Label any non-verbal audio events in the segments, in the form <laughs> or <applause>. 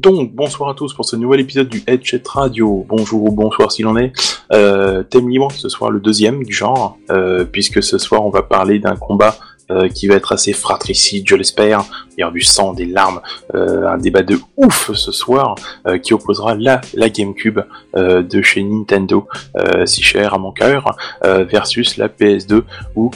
Donc, bonsoir à tous pour ce nouvel épisode du Headset Radio. Bonjour ou bonsoir s'il en est. Euh, thème libre, ce soir le deuxième du genre, euh, puisque ce soir on va parler d'un combat euh, qui va être assez fratricide, je l'espère. Il y aura du sang, des larmes, un débat de ouf ce soir qui opposera la, GameCube de chez Nintendo, si cher à mon cœur, versus la PS2 où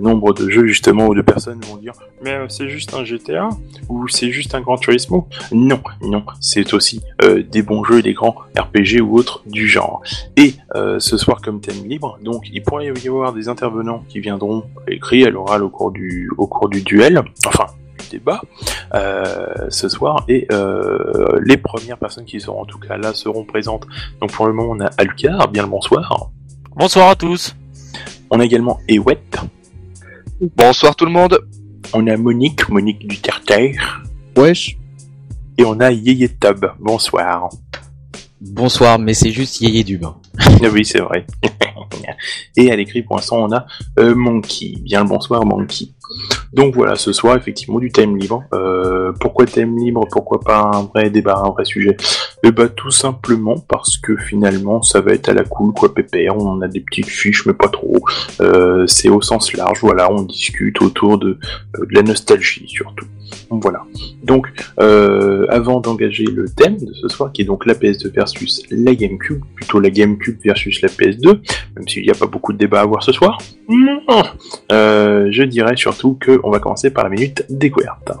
nombre de jeux justement où de personnes vont dire mais euh, c'est juste un GTA ou c'est juste un Gran Turismo? Non, non, c'est aussi euh, des bons jeux, des grands RPG ou autres du genre. Et euh, ce soir comme thème libre, donc il pourrait y avoir des intervenants qui viendront écrire à l'oral au cours du au cours du duel, enfin du débat euh, ce soir et euh, les premières personnes qui seront en tout cas là seront présentes. Donc pour le moment on a Alucard, bien le bonsoir. Bonsoir à tous. On a également Ewet, Bonsoir tout le monde. On a Monique, Monique du Terre Wesh. et on a Yeye Tub. Bonsoir. Bonsoir, mais c'est juste Yéyé du bain. Ah oui, c'est vrai. <laughs> Et à l'écrit, pour l'instant, on a euh, Monkey. Bien le bonsoir, Monkey. Donc voilà, ce soir, effectivement, du thème libre. Euh, pourquoi thème libre? Pourquoi pas un vrai débat, un vrai sujet? Eh bah, tout simplement parce que finalement, ça va être à la cool, quoi, pépère. On a des petites fiches, mais pas trop. Euh, c'est au sens large, voilà, on discute autour de, euh, de la nostalgie, surtout. Donc voilà. Donc, euh, avant d'engager le thème de ce soir, qui est donc la PS2 versus la GameCube, plutôt la GameCube versus la PS2, même s'il n'y a pas beaucoup de débat à avoir ce soir, je dirais surtout que on va commencer par la minute découverte.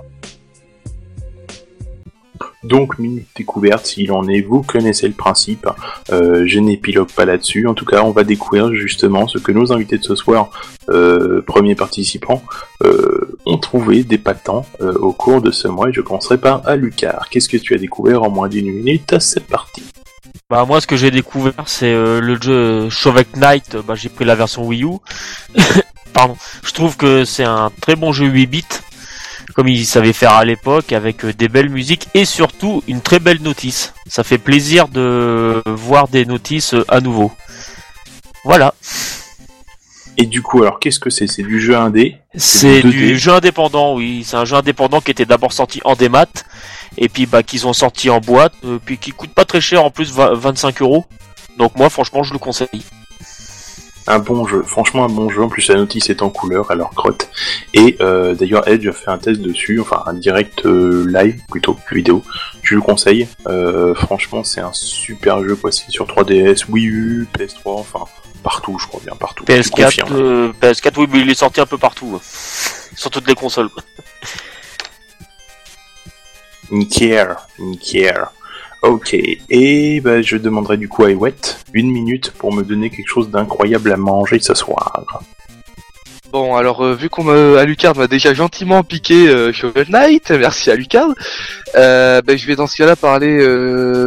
Donc, minute découverte, s'il en est, vous connaissez le principe. Euh, je n'épilogue pas là-dessus. En tout cas, on va découvrir justement ce que nos invités de ce soir, euh, premiers participants, euh, ont trouvé d'épatant euh, au cours de ce mois. Et je commencerai par Alucard. Qu'est-ce que tu as découvert en moins d'une minute? C'est parti. Bah moi ce que j'ai découvert c'est le jeu Shovel Knight, bah j'ai pris la version Wii U. <laughs> Pardon. Je trouve que c'est un très bon jeu 8 bits comme il savait faire à l'époque avec euh, des belles musiques et surtout une très belle notice. Ça fait plaisir de voir des notices euh, à nouveau. Voilà, Et du coup, alors qu'est-ce que c'est? C'est du jeu indé? C'est du 2D. du jeu indépendant, oui, c'est un jeu indépendant qui était d'abord sorti en démat et puis bah qu'ils ont sorti en boîte, euh, puis qui coûte pas très cher en plus 20 25 euros. Donc moi franchement je le conseille. Un bon jeu, franchement un bon jeu, en plus la notice est en couleur, alors crotte. Et euh, d'ailleurs Edge a fait un test dessus, enfin un direct euh, live plutôt que vidéo, je le conseille. Euh, franchement c'est un super jeu quoi, c'est sur 3DS, Wii U, PS3, enfin partout je crois bien, partout. Je PS4, confirme. euh, PS4 oui mais il est sorti un peu partout. hein. <laughs> Sur toutes les consoles. quoi. Nickel, nickel. Ok, et bah, je demanderai du coup à Ewet une minute pour me donner quelque chose d'incroyable à manger ce soir. Bon alors euh, vu qu'on m'a Alucard m'a déjà gentiment piqué euh, Shovel Knight, <laughs> merci Alucard. Euh, ben, je vais dans ce cas-là parler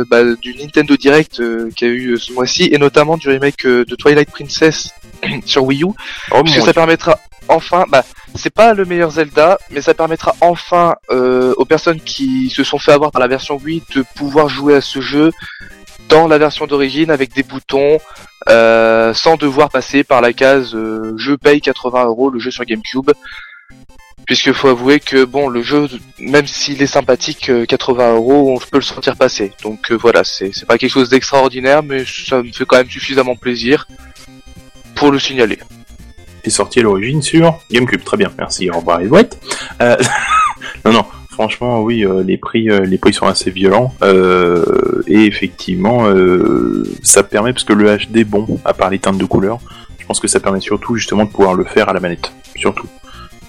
bah, du Nintendo Direct qu'il y a eu ce mois-ci et notamment du remake de Twilight Princess <clears throat> sur Wii U. Oh Parce que mon ça permettra enfin, bah c'est pas le meilleur Zelda, mais ça permettra enfin euh, aux personnes qui se sont fait avoir par la version Wii de pouvoir jouer à ce jeu dans la version d'origine avec des boutons, euh, sans devoir passer par la case euh, je paye 80 euros le jeu sur GameCube. Puisque faut avouer que bon le jeu, même s'il est sympathique, euh, 80 euros, on peut le sentir passer. Donc euh, voilà, c'est pas quelque chose d'extraordinaire, mais ça me fait quand même suffisamment plaisir le signaler. est sorti à l'origine sur GameCube. Très bien, merci. Au revoir, Ewet. Euh, <laughs> non, non. Franchement, oui, euh, les prix, euh, les prix sont assez violents euh, et effectivement, ça permet parce que le HD, bon, à part les teintes de couleur, je pense que ça permet surtout justement de pouvoir le faire à la manette, surtout,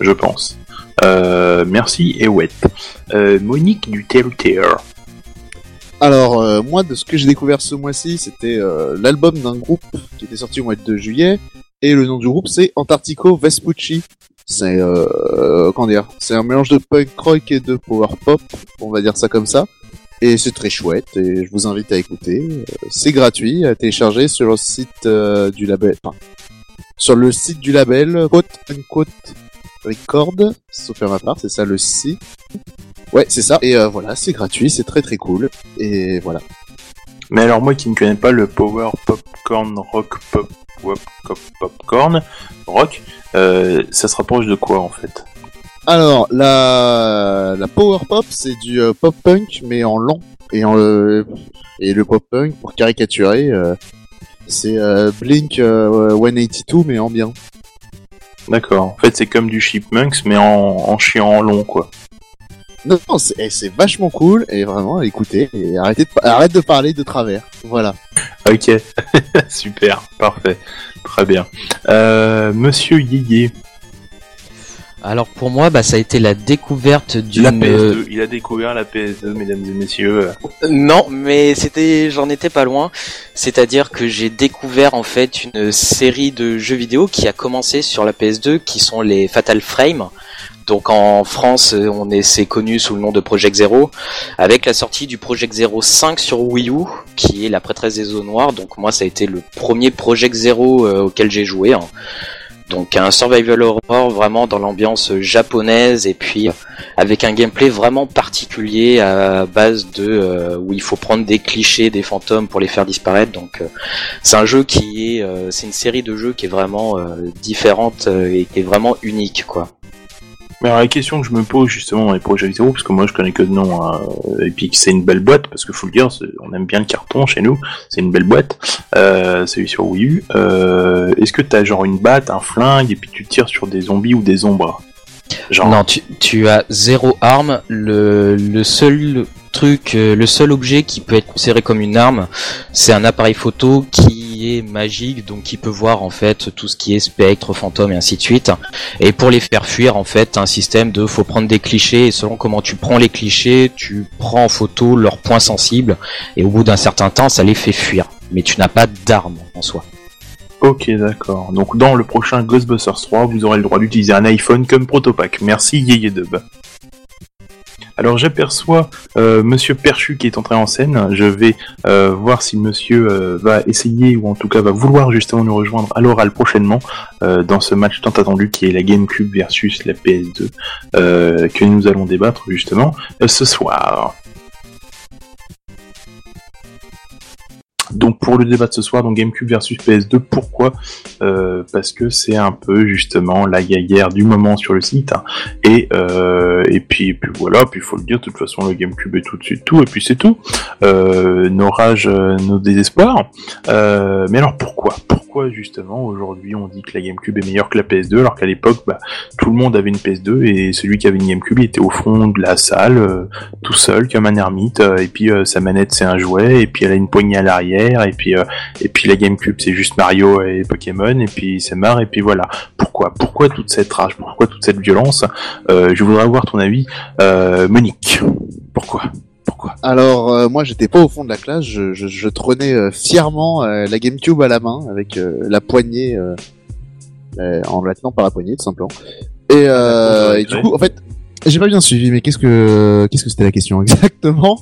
je pense. Merci Ewet. Euh, Monique du Telltale. Alors, euh, moi, de ce que j'ai découvert ce mois-ci, c'était euh, l'album d'un groupe qui était sorti au mois de juillet. Et le nom du groupe, c'est Antarctico Vespucci. C'est, euh, comment dire, c'est un mélange de punk rock et de power pop, on va dire ça comme ça. Et c'est très chouette, et je vous invite à écouter. C'est gratuit, à télécharger sur le site euh, du label, enfin, sur le site du label Quote Unquote Record, sauf à ma part, c'est ça le site. Ouais, c'est ça. Et euh, voilà, c'est gratuit, c'est très très cool. Et voilà. Mais alors moi qui ne connais pas le power popcorn rock pop pop pop popcorn rock, euh, ça se rapproche de quoi en fait? Alors, la, la power pop, c'est du euh, pop punk, mais en lent. Et, en, euh, et le pop punk, pour caricaturer, euh, c'est euh, Blink euh, 182, mais en bien. D'accord. En fait, c'est comme du Chipmunks, mais en, en chiant en long, quoi. Non, non, c'est eh, c'est vachement cool, et vraiment, écoutez, et arrêtez de, arrête de parler de travers. Voilà. Ok. <laughs> Super. Parfait. Très bien. Euh, Monsieur Yéyé, Alors pour moi, bah, ça a été la découverte la d'une... PS2. Il a découvert la PS2, mesdames et messieurs. Non, mais c'était, j'en étais pas loin. C'est-à-dire que j'ai découvert en fait une série de jeux vidéo qui a commencé sur la PS2, qui sont les Fatal Frame. Donc en France, euh, on est c'est connu sous le nom de Project Zero, avec la sortie du Project Zero 5 sur Wii U, qui est la prêtresse des eaux noires. Donc moi, ça a été le premier Project Zero euh, auquel j'ai joué. hein. Donc un survival horror vraiment dans l'ambiance japonaise et puis euh, avec un gameplay vraiment particulier à base de euh, où il faut prendre des clichés des fantômes pour les faire disparaître. Donc euh, c'est un jeu qui est euh, c'est une série de jeux qui est vraiment euh, différente euh, et qui est vraiment unique quoi. Mais alors la question que je me pose justement dans les projets vidéo, parce que moi je connais que de nom, hein, et puis que c'est une belle boîte, parce que faut le dire, on aime bien le carton chez nous, c'est une belle boîte, euh, celui sur Wii U. Euh, Est-ce que t'as genre une batte, un flingue, et puis tu tires sur des zombies ou des ombres? Genre, Non, tu, tu as zéro arme. Le, le seul euh, le seul objet qui peut être considéré comme une arme, c'est un appareil photo qui est magique, donc qui peut voir en fait tout ce qui est spectre, fantôme et ainsi de suite. Et pour les faire fuir, en fait, un système de faut prendre des clichés et selon comment tu prends les clichés, tu prends en photo leurs points sensibles et au bout d'un certain temps, ça les fait fuir. Mais tu n'as pas d'arme en soi. ok d'accord. Donc dans le prochain Ghostbusters 3, vous aurez le droit d'utiliser un iPhone comme protopack. Merci Yeye Dub. Alors j'aperçois euh, Monsieur Perchu qui est entré en scène. Je vais euh, voir si Monsieur euh, va essayer ou en tout cas va vouloir justement nous rejoindre à l'oral prochainement euh, dans ce match tant attendu qui est la GameCube versus la PS2 euh, que nous allons débattre justement ce soir. Donc pour le débat de ce soir, donc GameCube versus PS2, pourquoi Euh, Parce que c'est un peu justement la guerre du moment sur le site. hein. Et, euh, et puis, puis voilà, puis il faut le dire, de toute façon le GameCube est tout de suite tout, et puis c'est tout. Euh, nos rages, nos désespoirs. Mais alors pourquoi? Pourquoi justement aujourd'hui on dit que la GameCube est meilleure que la PS2 alors qu'à l'époque bah, tout le monde avait une PS2 et celui qui avait une GameCube il était au fond de la salle tout seul comme un ermite et puis sa manette c'est un jouet et puis elle a une poignée à l'arrière et puis euh, et puis la GameCube c'est juste Mario et Pokémon et puis c'est marre et puis voilà. Pourquoi pourquoi toute cette rage pourquoi toute cette violence? Euh, je voudrais avoir ton avis euh, Monique. Pourquoi pourquoi? Alors, euh, moi, j'étais pas au fond de la classe, je, je, je trônais euh, fièrement euh, la GameCube à la main, avec la poignée, en la tenant par la poignée, tout simplement. Et, et du coup, en fait, j'ai pas bien suivi, mais qu'est-ce que qu'est-ce que c'était la question <laughs> exactement?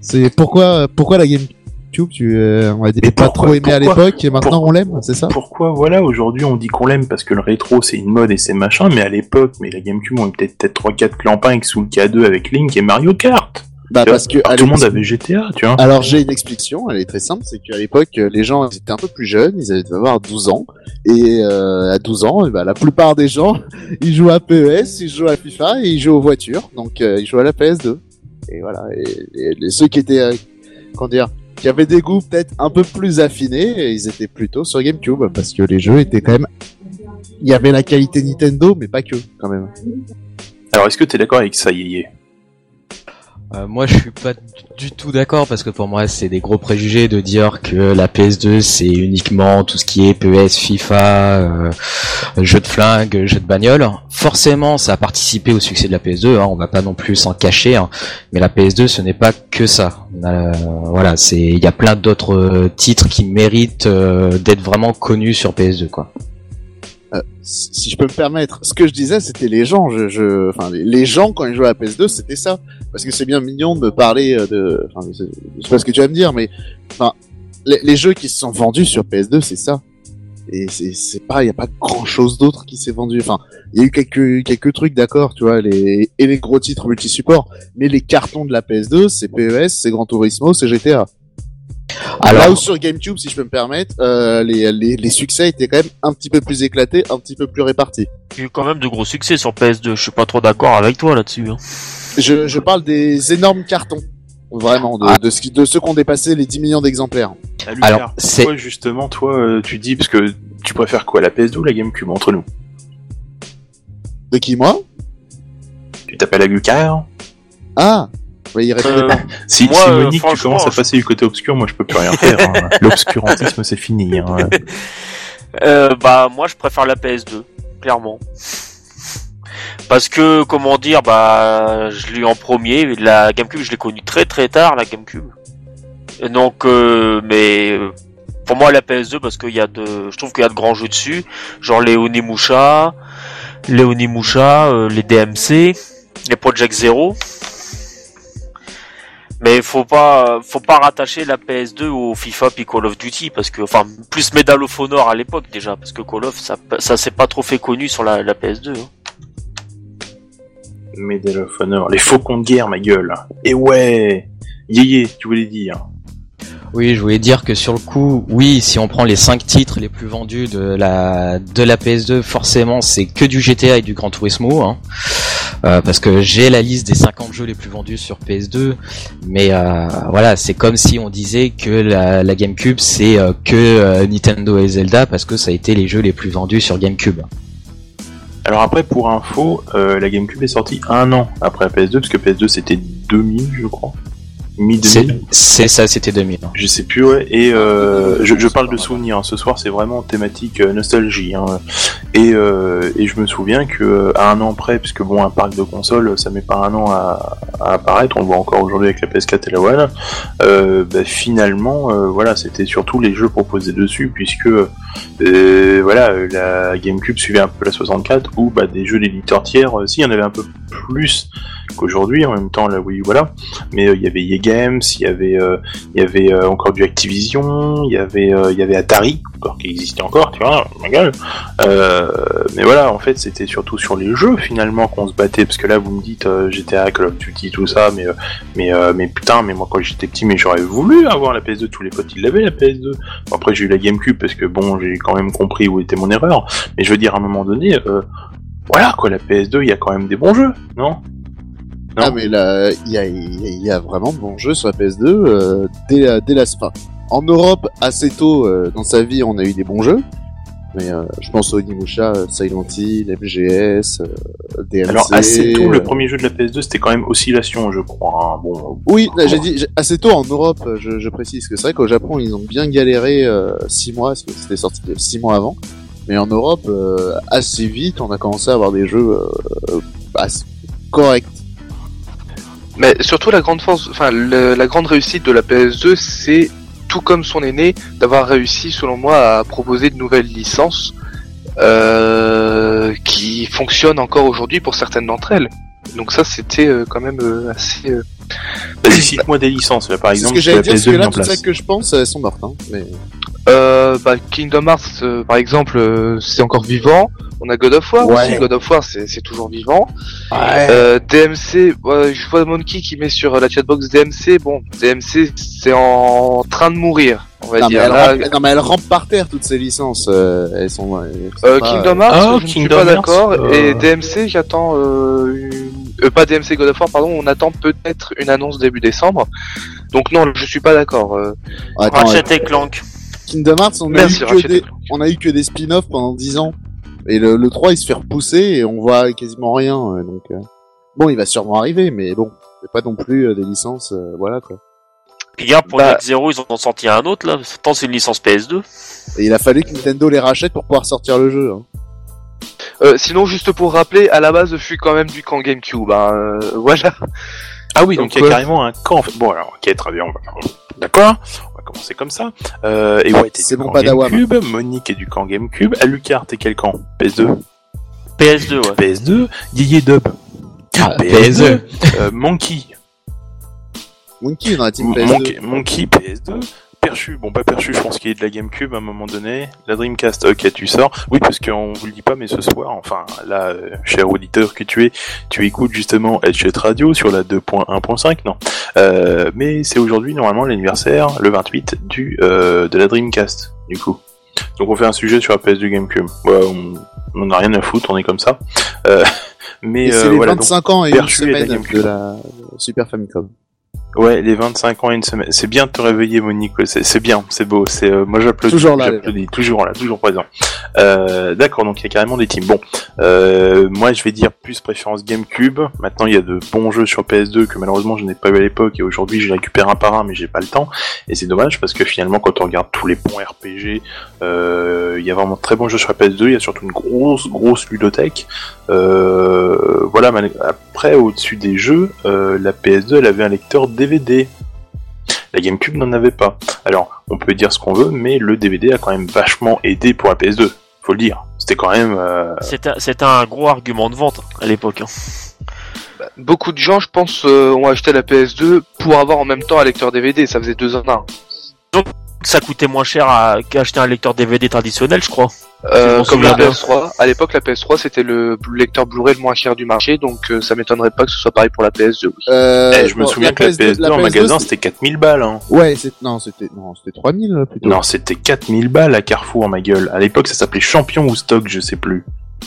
C'est pourquoi pourquoi la GameCube? Tu euh, on a dit Et pas pourquoi- trop aimé à l'époque et maintenant on l'aime, c'est ça? pourquoi voilà aujourd'hui on dit qu'on l'aime parce que le rétro c'est une mode et c'est machin mais à l'époque mais la GameCube on était peut-être 3 4 clampins avec Soul K2 avec Link et Mario Kart. Bah parce que tout le monde avait GTA tu vois. Alors j'ai une explication, elle est très simple, c'est qu'à l'époque les gens étaient un peu plus jeunes, ils allaient avoir 12 ans et euh, à 12 ans, ben, la plupart des gens <laughs> ils jouent à PES, ils jouent à FIFA et ils jouent aux voitures, donc euh, ils jouent à la PS2. Et voilà, et, ceux qui étaient euh, comment dire, qui avaient des goûts peut-être un peu plus affinés, ils étaient plutôt sur GameCube parce que les jeux étaient quand même il y avait la qualité Nintendo mais pas que quand même. alors est-ce que t'es d'accord avec ça Yéyé Euh, moi, je suis pas du- tout d'accord parce que pour moi, c'est des gros préjugés de dire que la PS2 c'est uniquement tout ce qui est PES, FIFA, euh, jeux de flingue, jeux de bagnole. Forcément, ça a participé au succès de la PS2. Hein, on va pas non plus s'en cacher. hein. mais la PS2, ce n'est pas que ça. Euh, voilà, c'est il y a plein d'autres euh, titres qui méritent d'être vraiment connus sur PS2, quoi. Si je peux me permettre, ce que je disais, c'était les gens. Je, je, enfin, les gens quand ils jouaient à la PS2, c'était ça. Parce que c'est bien mignon de me parler euh, de. Enfin, je sais pas ce que tu vas me dire, mais enfin, les, jeux qui se sont vendus sur PS2, c'est ça. Et c'est c'est pas, il y a pas grand chose d'autre qui s'est vendu. Enfin, il y a eu quelques quelques trucs, d'accord, tu vois, les et les gros titres multi-support. Mais les cartons de la PS2, c'est PES, c'est Gran Turismo, c'est GTA. Là où sur GameCube, si je peux me permettre, euh, les, les, les succès étaient quand même un petit peu plus éclatés, un petit peu plus répartis. Il y a eu quand même de gros succès sur PS2. Je suis pas trop d'accord avec toi là-dessus. Hein. Je, je parle des énormes cartons. Vraiment, de, Ah. de, ce qui, de ceux qui ont dépassé les 10 millions d'exemplaires. Ah, Alors, c'est- pourquoi justement, toi, euh, tu dis, parce que tu préfères quoi, la PS2 ou la GameCube, entre nous? De qui, moi? Tu t'appelles Lucas Ah Il Euh. Si, Moi, si euh, Monique, tu commences à passer du côté obscur, moi je peux plus rien faire. hein. <laughs> L'obscurantisme, c'est fini. Hein. Euh, bah moi je préfère la PS2, clairement. Parce que comment dire, bah je l'ai eu en premier, la GameCube je l'ai connue très très tard la GameCube. Et donc euh, mais pour moi la PS2 parce qu'il y a de, je trouve qu'il y a de grands jeux dessus, genre les Onimusha, les Onimusha, euh, les DMC, les Project Zero. Mais faut pas, faut pas rattacher la PS2 au FIFA puis Call of Duty parce que, enfin, plus Medal of Honor à l'époque déjà parce que Call of ça, ça s'est pas trop fait connu sur la, la PS2. hein. Medal of Honor, les faucons de guerre, ma gueule. Et ouais Yéyé, tu voulais dire. Oui, je voulais dire que sur le coup, oui, si on prend les 5 titres les plus vendus de la de la PS2, forcément, c'est que du GTA et du Gran Turismo, hein. Euh, parce que j'ai la liste des 50 jeux les plus vendus sur PS2, mais euh, voilà, c'est comme si on disait que la, la GameCube c'est euh, que Nintendo et Zelda parce que ça a été les jeux les plus vendus sur GameCube. Alors après, pour info, euh, la GameCube est sortie un an après la PS2, parce que PS2 c'était 2000, je crois. C'est Mi-2000 c'est ça, c'était 2000. hein. Je sais plus, ouais. Et euh, je, je parle de souvenirs. hein. Ce soir, c'est vraiment thématique euh, nostalgie. Hein. Et, euh, et je me souviens que à un an près, puisque bon, un parc de consoles, ça met pas un an à, à apparaître. On le voit encore aujourd'hui avec la PS4 et la One. Euh, bah, finalement, voilà, c'était surtout les jeux proposés dessus, puisque voilà, la GameCube suivait un peu la 64, où bah, des jeux d'éditeurs tiers, euh, si, il y en avait un peu plus qu'aujourd'hui. En même temps, la Wii, voilà. Mais il y avait EA Il y avait euh, il y avait euh, encore du Activision, il y avait euh, il y avait Atari encore qui existait encore, tu vois, ma gueule. Mais voilà, en fait, c'était surtout sur les jeux finalement qu'on se battait parce que là vous me dites GTA, Call of Duty, tout ça, mais mais mais putain, mais moi quand j'étais petit, mais j'aurais voulu avoir la PS2, tous les potes ils l'avaient la PS2. Bon, après j'ai eu la GameCube parce que bon, j'ai quand même compris où était mon erreur, mais je veux dire à un moment donné voilà quoi, la PS2, il y a quand même des bons jeux, non? Non. Ah, mais là, il y a, y a- vraiment de bons jeux sur la PS2 euh, dès, la- dès la. Enfin, en Europe, assez tôt euh, dans sa vie, on a eu des bons jeux. Mais euh, je pense au Onimusha, euh, Silent Hill, MGS, euh, DMC. Alors assez tôt, euh, le premier jeu de la PS2, c'était quand même Oscillation, je crois. hein. Bon, Oui, j'ai dit assez tôt en Europe, euh, je, je précise que c'est vrai qu'au Japon ils ont bien galéré euh, six mois, parce que c'était sorti six mois avant. Mais en Europe, euh, assez vite, on a commencé à avoir des jeux euh, corrects. Mais surtout la grande force, enfin le- la grande réussite de la PS2, c'est tout comme son aîné d'avoir réussi, selon moi, à proposer de nouvelles licences euh, qui fonctionnent encore aujourd'hui pour certaines d'entre elles. Donc ça, c'était euh, quand même euh, assez. euh, <coughs> Vas-y, cite-moi des licences, là, par C'est ce exemple, que j'allais dire, parce PS2 que là, toutes celles que je pense, elles sont mortes. Hein, mais... Euh, bah, Kingdom Hearts, euh, par exemple, euh, c'est encore vivant. On a God of War Ouais. aussi. God of War, c'est toujours vivant. Euh, DMC, ouais, je vois Monkey qui met sur la chatbox DMC. Bon, DMC, c'est en train de mourir, on va Non, mais dire. elles Là, rampent, non, mais elles rampent par terre, toutes ces licences. euh, elles sont. elles sont euh, pas- Kingdom Hearts, Ah, je ne suis pas d'accord. euh, Et DMC, j'attends euh, une... euh, pas DMC God of War, pardon. On attend peut-être une annonce début décembre. Donc non, je suis pas d'accord. euh. Attends, Ratchet et Clank. Kingdom Hearts, on a, eu que des, on a eu que des spin-offs pendant 10 ans. Et le, le 3, il se fait repousser et on voit quasiment rien. euh, donc, euh, bon, il va sûrement arriver, mais bon, c'est pas non plus euh, des licences, euh, voilà quoi. Puis regarde, pour Bah- Net Zero, ils en ont sorti un autre là. Pourtant, c'est une licence PS2. Et il a fallu que Nintendo les rachète pour pouvoir sortir le jeu. hein. Euh, sinon, juste pour rappeler, à la base, je suis quand même du camp GameCube. Hein, euh, <laughs> voilà. Ah oui, donc Donc, il y a ouais. carrément un camp. en fait. Bon, alors, ok, très bien. on va- D'accord On va commencer comme ça. Euh, et ouais, t'es C'est du bon, camp Padawan. GameCube. Monique est du camp GameCube. Alucard, t'es quel camp? PS2 PS2, ouais. PS2. Yéyé Dub. Ah, PS2. Euh, Monkey. Monkey dans la team Mon- PS2. Monkey, Monkey, PS2. Perchu, bon pas perchu, je pense qu'il y a de la GameCube à un moment donné. La Dreamcast, ok, tu sors. Oui, parce qu'on vous le dit pas, mais ce soir, enfin là, euh, cher auditeur que tu es, tu écoutes justement Headset Radio sur la 2.1.5, non? Euh, mais c'est aujourd'hui normalement l'anniversaire, le 28 du euh, de la Dreamcast, du coup. Donc on fait un sujet sur la PS2 GameCube. Ouais, on n'en a rien à foutre, on est comme ça. <laughs> Mais c'est les voilà, 25 ans et une semaine GameCube. de la Super Famicom. Ouais, les 25 ans et une semaine. C'est bien de te réveiller, Monique. C'est bien, c'est beau. C'est euh, moi j'applaudis. Toujours là, J'applaudis. Toujours là, toujours présent. Euh, D'accord, donc il y a carrément des teams. Bon, euh, moi je vais dire plus préférence GameCube. Maintenant il y a de bons jeux sur PS2 que malheureusement je n'ai pas eu à l'époque et aujourd'hui je les récupère un par un, mais j'ai pas le temps. Et c'est dommage parce que finalement quand on regarde tous les bons RPG, euh, il y a vraiment de très bons jeux sur la PS2. Il y a surtout une grosse grosse ludothèque. Euh, voilà. Après au-dessus des jeux, euh, la PS2 elle avait un lecteur DVD. La GameCube n'en avait pas. Alors, on peut dire ce qu'on veut, mais le DVD a quand même vachement aidé pour la PS2. Faut le dire. C'était quand même. euh, C'était un gros argument de vente à l'époque. hein. Beaucoup de gens, je pense, euh, ont acheté la PS2 pour avoir en même temps un lecteur DVD. Ça faisait deux en un. Ça coûtait moins cher à- qu'acheter un lecteur DVD traditionnel, je crois. Euh, comme la souviens bien. PS3. À l'époque, la PS3 c'était le lecteur Blu-ray le moins cher du marché, donc euh, ça m'étonnerait pas que ce soit pareil pour la PS2. oui. Euh, eh, je me bon, souviens que la PS2, en PS2, magasin c'était 4000 balles. Hein. Ouais, c'est, non, c'était, non, c'était 3000 euh, plutôt. Non, c'était 4000 balles à Carrefour, ma gueule. À l'époque, ça s'appelait Champion ou Stock, je sais plus.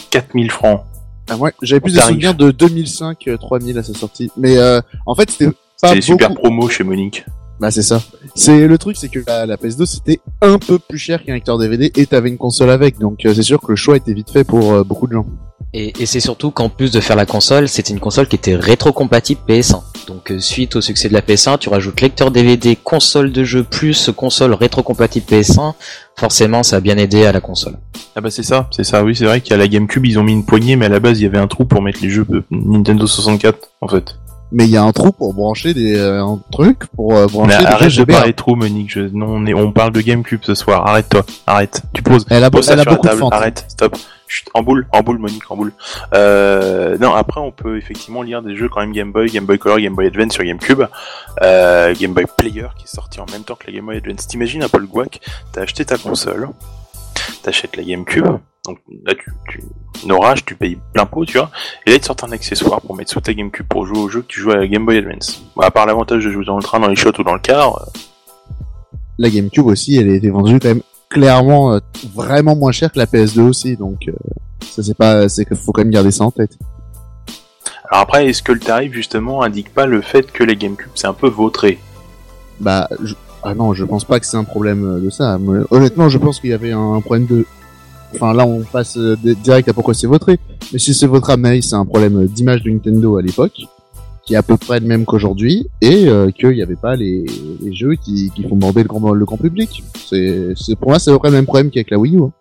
4000 francs. Ah, ouais, j'avais plus de souvenirs de 2005, euh, 3000 à sa sortie. Mais, euh, en fait, c'était pas super promos chez Monique. Bah, c'est ça. C'est, le truc, c'est que la, la PS2, c'était un peu plus cher qu'un lecteur DVD et t'avais une console avec. Donc, euh, c'est sûr que le choix était vite fait pour euh, beaucoup de gens. Et, et c'est surtout qu'en plus de faire la console, c'était une console qui était rétrocompatible PS1. Donc euh, suite au succès de la PS1, tu rajoutes lecteur DVD, console de jeu plus console rétrocompatible PS1. Forcément, ça a bien aidé à la console. Ah bah c'est ça, c'est ça. Oui, c'est vrai qu'à la GameCube, ils ont mis une poignée, mais à la base, il y avait un trou pour mettre les jeux Nintendo 64, en fait. Mais il y a un trou pour brancher des, euh, un truc pour euh, Mais brancher des arrête de parler trop, Monique. Je... Non, on, est... on parle de GameCube ce soir. Arrête-toi. Arrête. Tu poses. Elle a, elle a beaucoup de. Arrête. Stop. Chut, en boule. En boule, Monique. En boule. Euh... Non, après, on peut effectivement lire des jeux quand même Game Boy, Game Boy Color, Game Boy Advance sur GameCube. Euh... Game Boy Player qui est sorti en même temps que la Game Boy Advance. T'imagines un peu le guac T'as acheté ta console. T'achètes la GameCube. Donc là, tu, tu... orage, tu payes plein pot, tu vois. Et là, ils te sortent un accessoire pour mettre sous ta GameCube pour jouer au jeu que tu joues à la Game Boy Advance. Bon, à part l'avantage de jouer dans le train, dans les shots ou dans le car, euh, La GameCube aussi, elle a été vendue quand même clairement euh, vraiment moins cher que la PS2 aussi. Donc, euh, ça c'est pas, c'est qu'il faut quand même garder ça en tête. Alors après, est-ce que le tarif justement indique pas le fait que les GameCube c'est un peu vautré? Bah, je... ah non, je pense pas que c'est un problème euh, de ça. Honnêtement, je pense qu'il y avait un problème de. Enfin, là, on passe euh, di- direct à pourquoi c'est votré. Mais si c'est votre mail, c'est un problème d'image de Nintendo à l'époque, qui est à peu près le même qu'aujourd'hui, et euh, qu'il n'y avait pas les, jeux qui, qui font border le grand, le grand public. C'est pour moi, c'est à peu près le même problème qu'avec la Wii U. hein.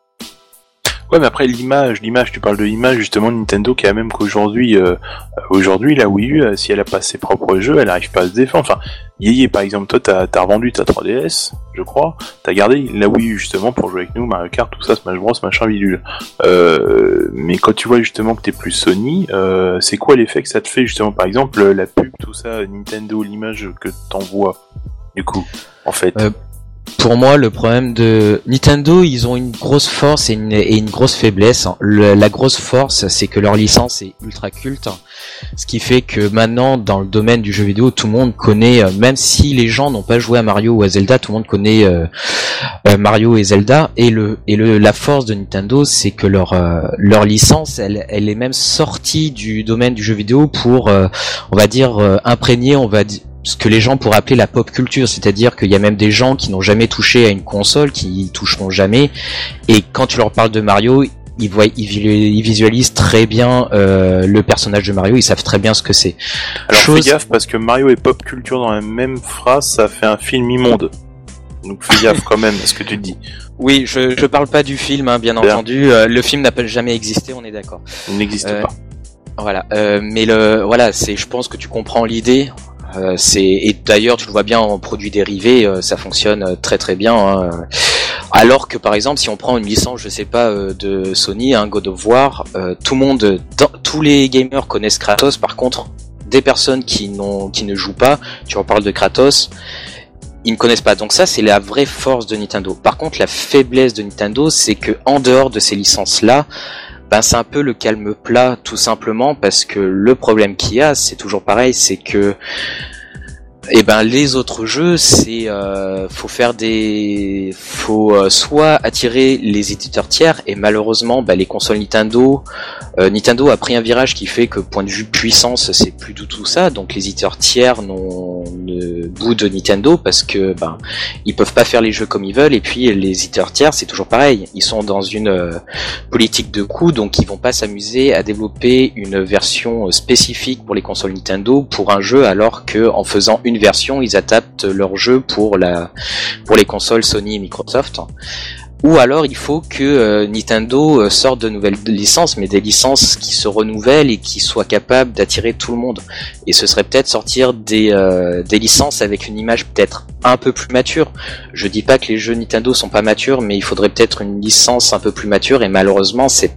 Ouais, mais après l'image, l'image, tu parles de l'image justement Nintendo qui a même qu'aujourd'hui, euh, aujourd'hui la Wii U, euh, si elle a pas ses propres jeux, elle arrive pas à se défendre. Enfin, Yéyé par exemple, toi t'as as revendu ta 3DS, je crois, t'as gardé la Wii U justement pour jouer avec nous, Mario Kart, tout ça, Smash Bros, machin bidule. Euh, mais quand tu vois justement que t'es plus Sony, euh, c'est quoi l'effet que ça te fait justement par exemple la pub, tout ça, Nintendo, l'image que t'envoies du coup, en fait? Euh, Pour moi, le problème de Nintendo, ils ont une grosse force et une, grosse faiblesse. Le- la grosse force, c'est que leur licence est ultra culte, ce qui fait que maintenant, dans le domaine du jeu vidéo, tout le monde connaît, euh, même si les gens n'ont pas joué à Mario ou à Zelda, tout le monde connaît euh, euh, Mario et Zelda. Et le et le la force de Nintendo, c'est que leur leur licence, elle elle est même sortie du domaine du jeu vidéo pour, on va dire, imprégner, on va dire ce que les gens pourraient appeler la pop culture, c'est-à-dire qu'il y a même des gens qui n'ont jamais touché à une console, qui y toucheront jamais, et quand tu leur parles de Mario, ils voient, ils, visu- ils visualisent très bien euh, le personnage de Mario, ils savent très bien ce que c'est. Alors Chose- fais gaffe parce que Mario et pop culture dans la même phrase, ça fait un film immonde. Donc fais gaffe quand même à ce que tu dis. <laughs> Oui, je, je parle pas du film, hein, bien Bien. entendu. Euh, le film n'a jamais existé, on est d'accord. Il n'existe Euh, pas. Voilà, euh, mais le voilà, c'est, je pense que tu comprends l'idée. Euh, c'est et d'ailleurs tu le vois bien en produits dérivés, euh, ça fonctionne euh, très très bien. hein. Alors que par exemple, si on prend une licence, je sais pas, euh, de Sony, un God of War, euh, tout le monde, tous les gamers connaissent Kratos. Par contre, des personnes qui n'ont, qui ne jouent pas, tu en parles de Kratos, ils ne connaissent pas. Donc ça, c'est la vraie force de Nintendo. Par contre, la faiblesse de Nintendo, c'est que en dehors de ces licences-là, ben c'est un peu le calme plat, tout simplement, parce que le problème qu'il y a, c'est toujours pareil, c'est que et eh ben les autres jeux, c'est euh, faut faire des, faut euh, soit attirer les éditeurs tiers et malheureusement, bah, les consoles Nintendo, euh, Nintendo a pris un virage qui fait que point de vue puissance, c'est plus du tout ça. Donc les éditeurs tiers n'ont bout de Nintendo parce que ben ils peuvent pas faire les jeux comme ils veulent et puis les éditeurs tiers, c'est toujours pareil. Ils sont dans une euh, politique de coût, donc ils vont pas s'amuser à développer une version spécifique pour les consoles Nintendo pour un jeu alors que en faisant une version, ils adaptent leur jeu pour la pour les consoles Sony et Microsoft. Ou alors il faut que euh, Nintendo euh, sorte de nouvelles licences, mais des licences qui se renouvellent et qui soient capables d'attirer tout le monde. Et ce serait peut-être sortir des, euh, des licences avec une image peut-être un peu plus mature. Je dis pas que les jeux Nintendo sont pas matures, mais il faudrait peut-être une licence un peu plus mature et malheureusement c'est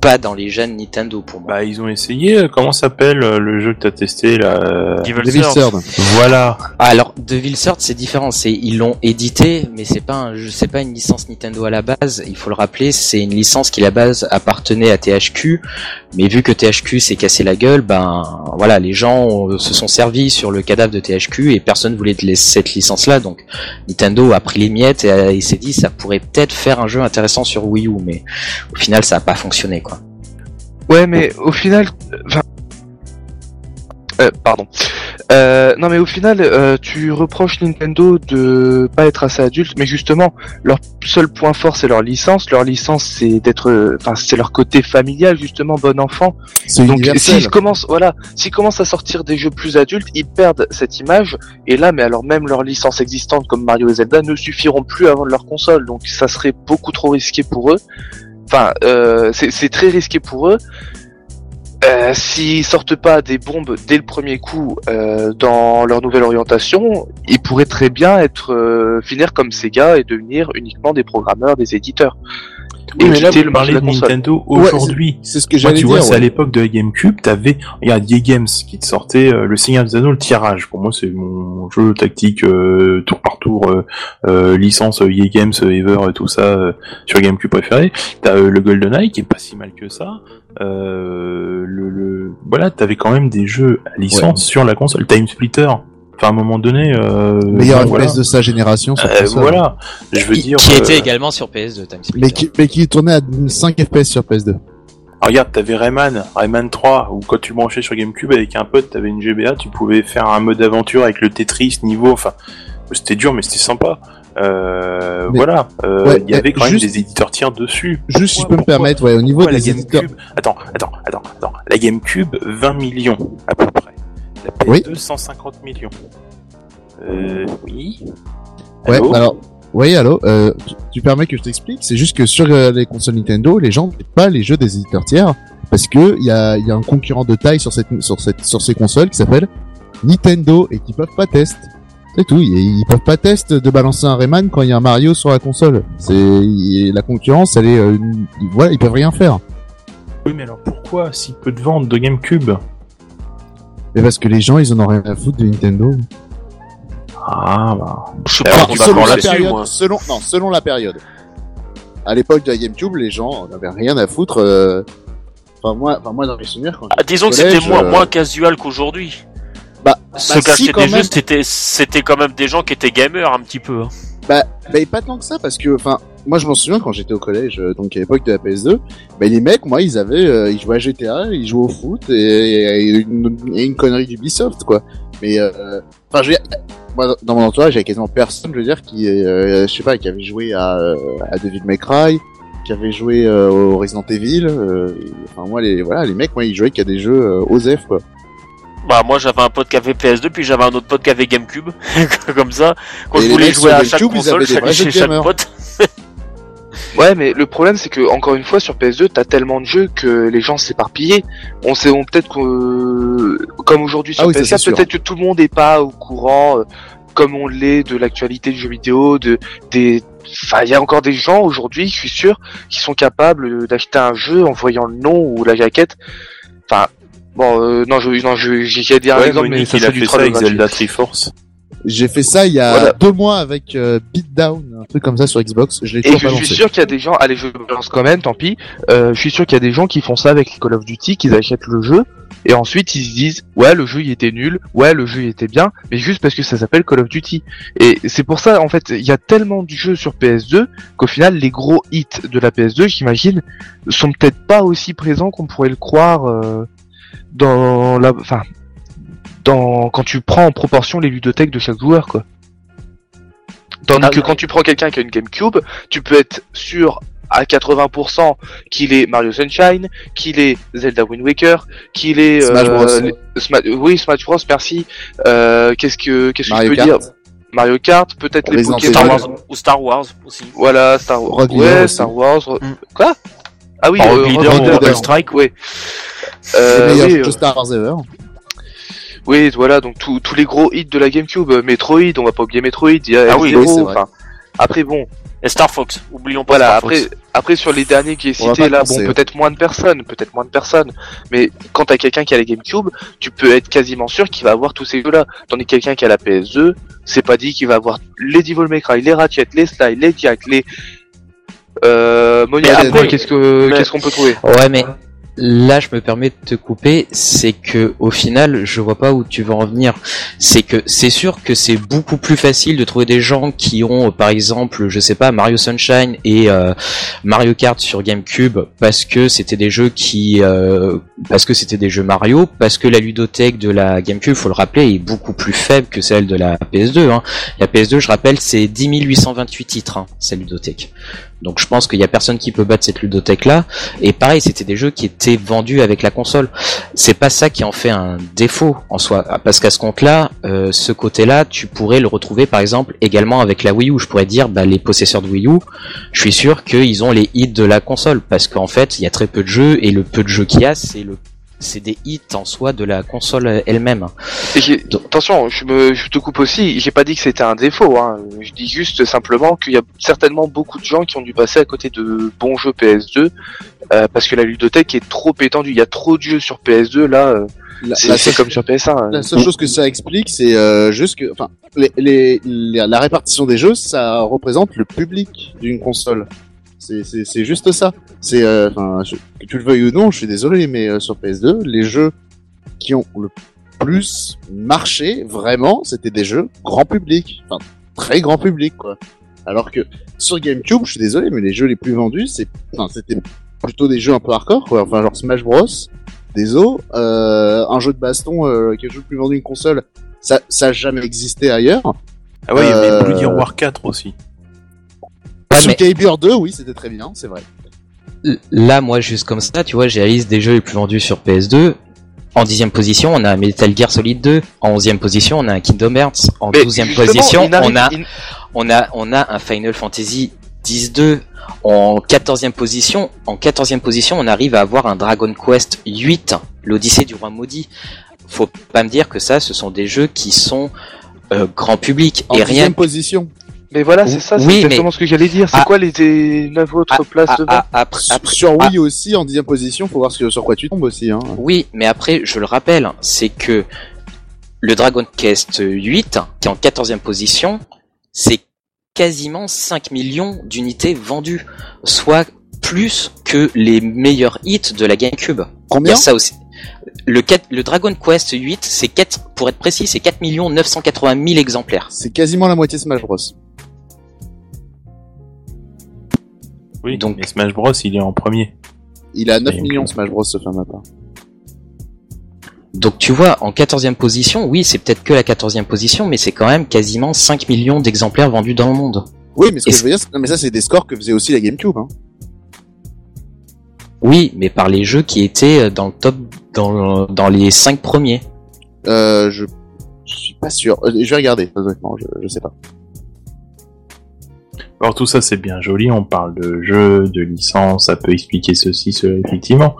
pas dans les jeunes Nintendo pour moi. Bah, ils ont essayé. euh, Comment s'appelle euh, le jeu que t'as testé là euh, Devil Devil Third. Third. Voilà. Ah, alors Devil Third c'est différent, c'est ils l'ont édité, mais c'est pas un jeu, c'est pas une licence Nintendo à la base. Il faut le rappeler, c'est une licence qui à la base appartenait à THQ, mais vu que THQ s'est cassé la gueule, ben voilà, les gens se sont servis sur le cadavre de THQ et personne voulait de laisser cette licence-là, donc Nintendo a pris les miettes et, a- et s'est dit ça pourrait peut-être faire un jeu intéressant sur Wii U, mais au final ça a pas fonctionné quoi. Ouais, mais au final, enfin, euh, pardon. Euh, non, mais au final, euh, tu reproches Nintendo de pas être assez adulte, mais justement, leur seul point fort, c'est leur licence. Leur licence, c'est d'être, enfin, c'est leur côté familial, justement, bon enfant. Donc, s'ils commencent, voilà, s'ils commencent à sortir des jeux plus adultes, ils perdent cette image. Et là, mais alors même leurs licences existantes comme Mario et Zelda ne suffiront plus à vendre leur console. Donc, ça serait beaucoup trop risqué pour eux. Enfin, euh, c'est très risqué pour eux. Euh, S'ils sortent pas des bombes dès le premier coup euh, dans leur nouvelle orientation, ils pourraient très bien être euh, finir comme Sega et devenir uniquement des programmeurs, des éditeurs. Oui, mais là, vous parlez de. Nintendo Ouais, aujourd'hui. C'est ce que j'allais tu dire. vois, c'est à l'époque de la GameCube, t'avais, regarde, Ye Games qui te sortait euh, le Seigneur des Anneaux, le tirage. Pour moi, c'est mon jeu tactique euh, tour par tour, euh, euh, licence euh, Ye Games, euh, Ever, et tout ça euh, sur GameCube préféré. T'as euh, le GoldenEye qui est pas si mal que ça. Euh, le, le, voilà, t'avais quand même des jeux à licence sur la console. Time Splitter. Enfin, à un moment donné, euh, Meilleur bon, FPS voilà. de sa génération sur Euh, voilà. Je veux qui dire. qui euh, était également sur PS2 Time. Mais qui, mais qui tournait à 5 FPS sur PS2. Ah, regarde, t'avais Rayman, Rayman 3, où quand tu branchais sur GameCube avec un pote, t'avais une GBA, tu pouvais faire un mode aventure avec le Tetris niveau, enfin, c'était dur, mais c'était sympa. Euh, Mais- voilà, euh, ouais, il y avait quand même des éditeurs tiers dessus. Juste si je peux me permettre, ouais, au niveau pourquoi la éditeurs. GameCube Attends, attends, attends, attends. La GameCube, 20 millions, à peu près. La Oui. PS2, 150 millions. Euh, oui. Ouais, Allô alors, oui, allô, euh, tu, tu permets que je t'explique C'est juste que sur euh, les consoles Nintendo, les gens n'aiment pas les jeux des éditeurs tiers parce que il y a, il y a un concurrent de taille sur cette, sur cette, sur ces consoles qui s'appelle Nintendo et qui peuvent pas test. C'est tout. Ils, ils peuvent pas test de balancer un Rayman quand il y a un Mario sur la console. C'est la concurrence, elle est, euh, ils- voilà, ils peuvent rien faire. Oui, mais alors pourquoi si peu de ventes de GameCube? Mais parce que les gens, ils en ont rien à foutre de Nintendo. Ah, bah. Je suis pas d'accord selon la là-dessus, période, moi. selon, non, selon la période. À l'époque de la GameCube, les gens n'avaient rien à foutre. euh, Enfin moi, enfin moi dans mes souvenirs quand Ah, disons que c'était moins, euh, moins casual qu'aujourd'hui. Bah, Ceux bah, qui si, achetaient des même. jeux, c'était, c'était quand même des gens qui étaient gamers un petit peu. hein. Bah, bah, pas tant que ça, parce que, enfin, moi je m'en souviens quand j'étais au collège, euh, donc à l'époque de la PS2, bah, les mecs, moi, ils avaient, euh, ils jouaient à GTA, ils jouaient au foot et, et une, connerie d'Ubisoft, quoi. Mais, euh, enfin, dire, moi, dans mon entourage, a quasiment personne, je veux dire, qui, euh, je sais pas, qui avait joué à, euh, à Devil May Cry, qui avait joué euh, au Resident Evil. euh, enfin, moi, les, voilà, les mecs, moi, ils jouaient qu'à des jeux euh, OZEF, quoi. Bah, moi, j'avais un pote qui avait PS2, puis j'avais un autre pote qui avait GameCube. <laughs> Comme ça, quand Et je voulais jouer à chaque ils console, j'allais chez de chaque pote. <laughs> Ouais, mais le problème c'est que encore une fois sur PS2, t'as tellement de jeux que les gens s'éparpillaient. On sait, on peut-être que comme aujourd'hui sur Ah oui, ça, PS4, c'est sûr. peut-être que tout le monde n'est pas au courant, euh, comme on l'est de l'actualité du jeu vidéo, de des. Enfin, il y a encore des gens aujourd'hui, je suis sûr, qui sont capables euh, d'acheter un jeu en voyant le nom ou la jaquette. Enfin, bon, euh, non, je, non, je, j'ai dit un Ouais, exemple, mais ça il a fait s'habituera ça avec. Zelda Triforce. J'ai fait ça il y a Voilà. deux mois avec euh, Beatdown, un truc comme ça sur Xbox. Je l'ai Et je pas suis sûr qu'il y a des gens, allez je balance quand même, tant pis, euh, je suis sûr qu'il y a des gens qui font ça avec Call of Duty, qu'ils achètent le jeu, et ensuite ils se disent, ouais le jeu il était nul, ouais le jeu il était bien, mais juste parce que ça s'appelle Call of Duty. Et c'est pour ça, en fait, il y a tellement de jeux sur PS2, qu'au final les gros hits de la PS2, j'imagine, sont peut-être pas aussi présents qu'on pourrait le croire euh, dans la... Enfin, dans, quand tu prends en proportion les ludothèques de chaque joueur, quoi. Tandis Ah, que quand tu prends quelqu'un qui a une GameCube, tu peux être sûr à 80% qu'il est Mario Sunshine, qu'il est Zelda Wind Waker, qu'il est Smash euh, Bros. les- Sma- oui Smash Bros. Merci. Euh, qu'est-ce que qu'est-ce que Mario je peux Kart. dire Mario Kart, peut-être les Pokémon. Star Evil. Wars ou Star Wars aussi. Voilà Star Wars. Ouais. Star Wars. Re- Mm. Quoi? Ah oui, Par euh, Leader Strike. Ouais. Euh, meilleurs oui, euh, Star Wars ever. oui, voilà, donc tous tous les gros hits de la GameCube, euh, Metroid, on va pas oublier Metroid, il y a Ah oui, oui, c'est vrai. après bon, Et Star Fox. Oublions pas Voilà, Star après, Fox. après sur les derniers qui est cité là, penser, bon, peut-être moins de personnes, peut-être moins de personnes, mais quand t'as quelqu'un qui a la GameCube, tu peux être quasiment sûr qu'il va avoir tous ces jeux-là. Tandis que quelqu'un qui a la PS2, c'est pas dit qu'il va avoir les Devil May Cry, les Ratchet, les Sly, les Jack, les euh, Monia. Après, qu'est-ce que mais- qu'est-ce qu'on peut trouver? Ouais, mais là, je me permets de te couper. C'est que au final, je vois pas où tu veux en venir. C'est que c'est sûr que c'est beaucoup plus facile de trouver des gens qui ont, euh, par exemple, je sais pas, Mario Sunshine et euh, Mario Kart sur GameCube parce que c'était des jeux qui, euh, parce que c'était des jeux Mario, parce que la ludothèque de la GameCube, faut le rappeler, est beaucoup plus faible que celle de la PS2. Hein. La PS2, je rappelle, c'est 10 828 titres, hein, sa ludothèque. Donc je pense qu'il y a personne qui peut battre cette ludothèque là. Et pareil, c'était des jeux qui étaient vendus avec la console. C'est pas ça qui en fait un défaut en soi, parce qu'à ce compte-là, euh, ce côté-là, tu pourrais le retrouver par exemple également avec la Wii U. Je pourrais dire, bah, les possesseurs de Wii U, je suis sûr qu'ils ont les hits de la console, parce qu'en fait, il y a très peu de jeux et le peu de jeux qu'il y a, c'est le c'est des hits en soi de la console elle-même. Attention, je me, je te coupe aussi. J'ai pas dit que c'était un défaut. Hein. Je dis juste simplement qu'il y a certainement beaucoup de gens qui ont dû passer à côté de bons jeux PS2 euh, parce que la ludothèque est trop étendue. Il y a trop de jeux sur PS2 là. euh, La, c'est comme sur PS1. hein. la seule chose que ça explique, c'est euh, juste que, enfin, les, les, les- la répartition des jeux, ça représente le public d'une console. C'est, juste ça. C'est, euh, que tu le veuilles ou non, je suis désolé, mais euh, sur PS2, les jeux qui ont le plus marché, vraiment, c'était des jeux grand public, enfin très grand public, quoi. Alors que sur GameCube, je suis désolé, mais les jeux les plus vendus, c'est, enfin, c'était plutôt des jeux un peu hardcore, quoi. Enfin, genre Smash Bros, des os, euh, un jeu de baston euh, le jeu le plus vendu d'une console, ça, ça a jamais existé ailleurs. Ah oui, Euh, mais Bloody War 4 aussi. Soul mais- Calibur 2, oui, c'était très bien, c'est vrai. Là, moi, juste comme ça, tu vois, j'ai la liste des jeux les plus vendus sur PS2. En dixième position, on a Metal Gear Solid 2. En onzième position, on a un Kingdom Hearts. En douzième position, on a, on a, on a un Final Fantasy 10-2. En quatorzième position, en quatorzième position, on arrive à avoir un Dragon Quest 8, l'Odyssée du Roi Maudit. Faut pas me dire que ça, ce sont des jeux qui sont euh, grand public En et rien. position. Mais voilà, c'est ça, c'est Oui, exactement mais- ce que j'allais dire. C'est Ah. quoi les, 9 autres Ah, places ah, devant ah, après, Sur- après- sur Wii aussi, en dixième position, faut voir sur quoi tu tombes aussi. Hein. Oui, mais après, je le rappelle, c'est que le Dragon Quest 8, qui est en 14e position, c'est quasiment 5 millions d'unités vendues, soit plus que les meilleurs hits de la GameCube. Il y Combien a ça aussi. Le, 4 le Dragon Quest 8, c'est 4, pour être précis, c'est 4 980 000 exemplaires. C'est quasiment la moitié Smash Bros. Oui, Donc- Smash Bros, il est en premier. Il a 9 Et millions Smash Bros, ce fin de part. Donc tu vois, en 14e position, oui, c'est peut-être que la 14e position, mais c'est quand même quasiment 5 millions d'exemplaires vendus dans le monde. Oui, mais ce que Et je veux dire, c'est- non, mais ça, c'est des scores que faisait aussi la GameCube. Hein. Oui, mais par les jeux qui étaient dans le top, dans, dans les 5 premiers. Euh, je, je suis pas sûr. Euh, Je vais regarder, honnêtement, je, je sais pas. Alors tout ça c'est bien joli, on parle de jeu, de licence, ça peut expliquer ceci, cela, effectivement.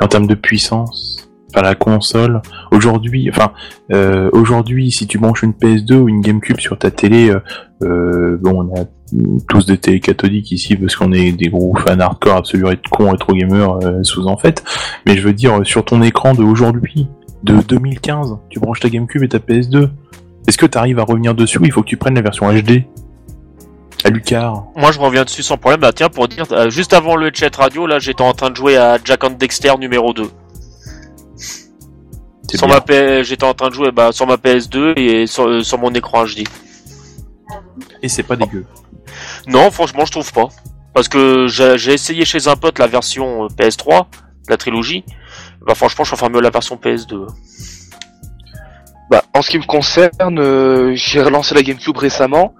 En termes de puissance, enfin la console, aujourd'hui, enfin euh, aujourd'hui si tu branches une PS2 ou une GameCube sur ta télé, euh, euh, bon on a tous des télé cathodiques ici parce qu'on est des gros fans hardcore absolument con rétro gamer euh, sous en fait, mais je veux dire sur ton écran de aujourd'hui, de 2015, tu branches ta GameCube et ta PS2, Est-ce que tu arrives à revenir dessus ou il faut que tu prennes la version HD À Lucar Moi, je reviens dessus sans problème. Bah, tiens, pour dire, euh, juste avant le chat radio, là, j'étais en train de jouer à Jack and Dexter numéro 2. C'est Sur bien. ma P- j'étais en train de jouer bah, sur ma PS2 et sur, euh, sur mon écran HD. Et c'est pas dégueu. Non, franchement, je trouve pas. Parce que j'ai essayé chez un pote la version euh, PS3, la trilogie. Bah, franchement, je préfère mieux la version PS2. Bah, en ce qui me concerne, euh, j'ai relancé la GameCube récemment.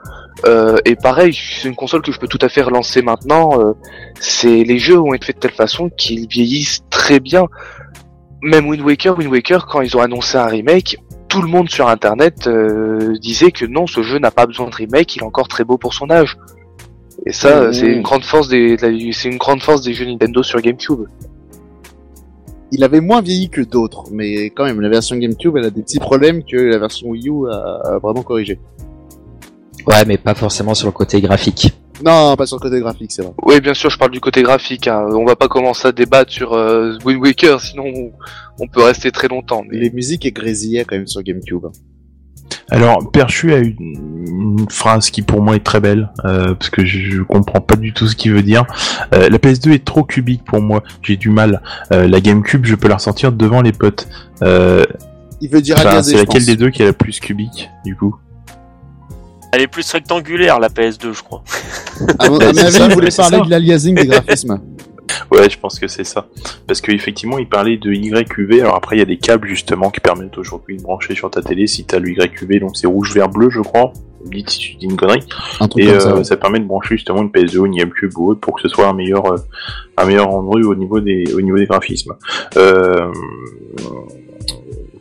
Euh, et pareil, c'est une console que je peux tout à fait relancer maintenant. euh, c'est les jeux ont été faits de telle façon qu'ils vieillissent très bien. Même Wind Waker, Wind Waker, quand ils ont annoncé un remake, tout le monde sur Internet euh, disait que non, ce jeu n'a pas besoin de remake, il est encore très beau pour son âge. Et ça, Mmh. c'est une grande force des, de c'est une grande force des jeux Nintendo sur GameCube. Il avait moins vieilli que d'autres, mais quand même, la version GameCube, elle a des petits problèmes que la version Wii U a, a vraiment corrigé. Ouais, mais pas forcément sur le côté graphique. Non, pas sur le côté graphique, c'est vrai. Oui, bien sûr, je parle du côté graphique. Hein. On va pas commencer à débattre sur euh, Wind Waker, sinon on, on peut rester très longtemps. Mais... Les musiques est grésillaient quand même sur GameCube. Alors, Perchu a une, une phrase qui pour moi est très belle, euh, parce que je, je comprends pas du tout ce qu'il veut dire. Euh, la PS2 est trop cubique pour moi, j'ai du mal. Euh, la GameCube, je peux la ressortir devant les potes. Euh, Il veut dire enfin, c'est laquelle pense. des deux qui est la plus cubique, du coup? Elle est plus rectangulaire, la PS2, je crois. À mon, <laughs> à mon avis, il voulait parler ça. de l'aliasing des graphismes. Ouais, je pense que c'est ça. Parce qu'effectivement, il parlait de YQV. Alors après, il y a des câbles justement qui permettent aujourd'hui de brancher sur ta télé si t'as le YQV, donc c'est rouge, vert, bleu, je crois. Dites si je dis une connerie. Un truc Et comme euh, ça. ouais. ça permet de brancher justement une PS2 ou une GameCube ou autre pour que ce soit un meilleur, euh, un meilleur rendu au niveau des, au niveau des graphismes. Euh,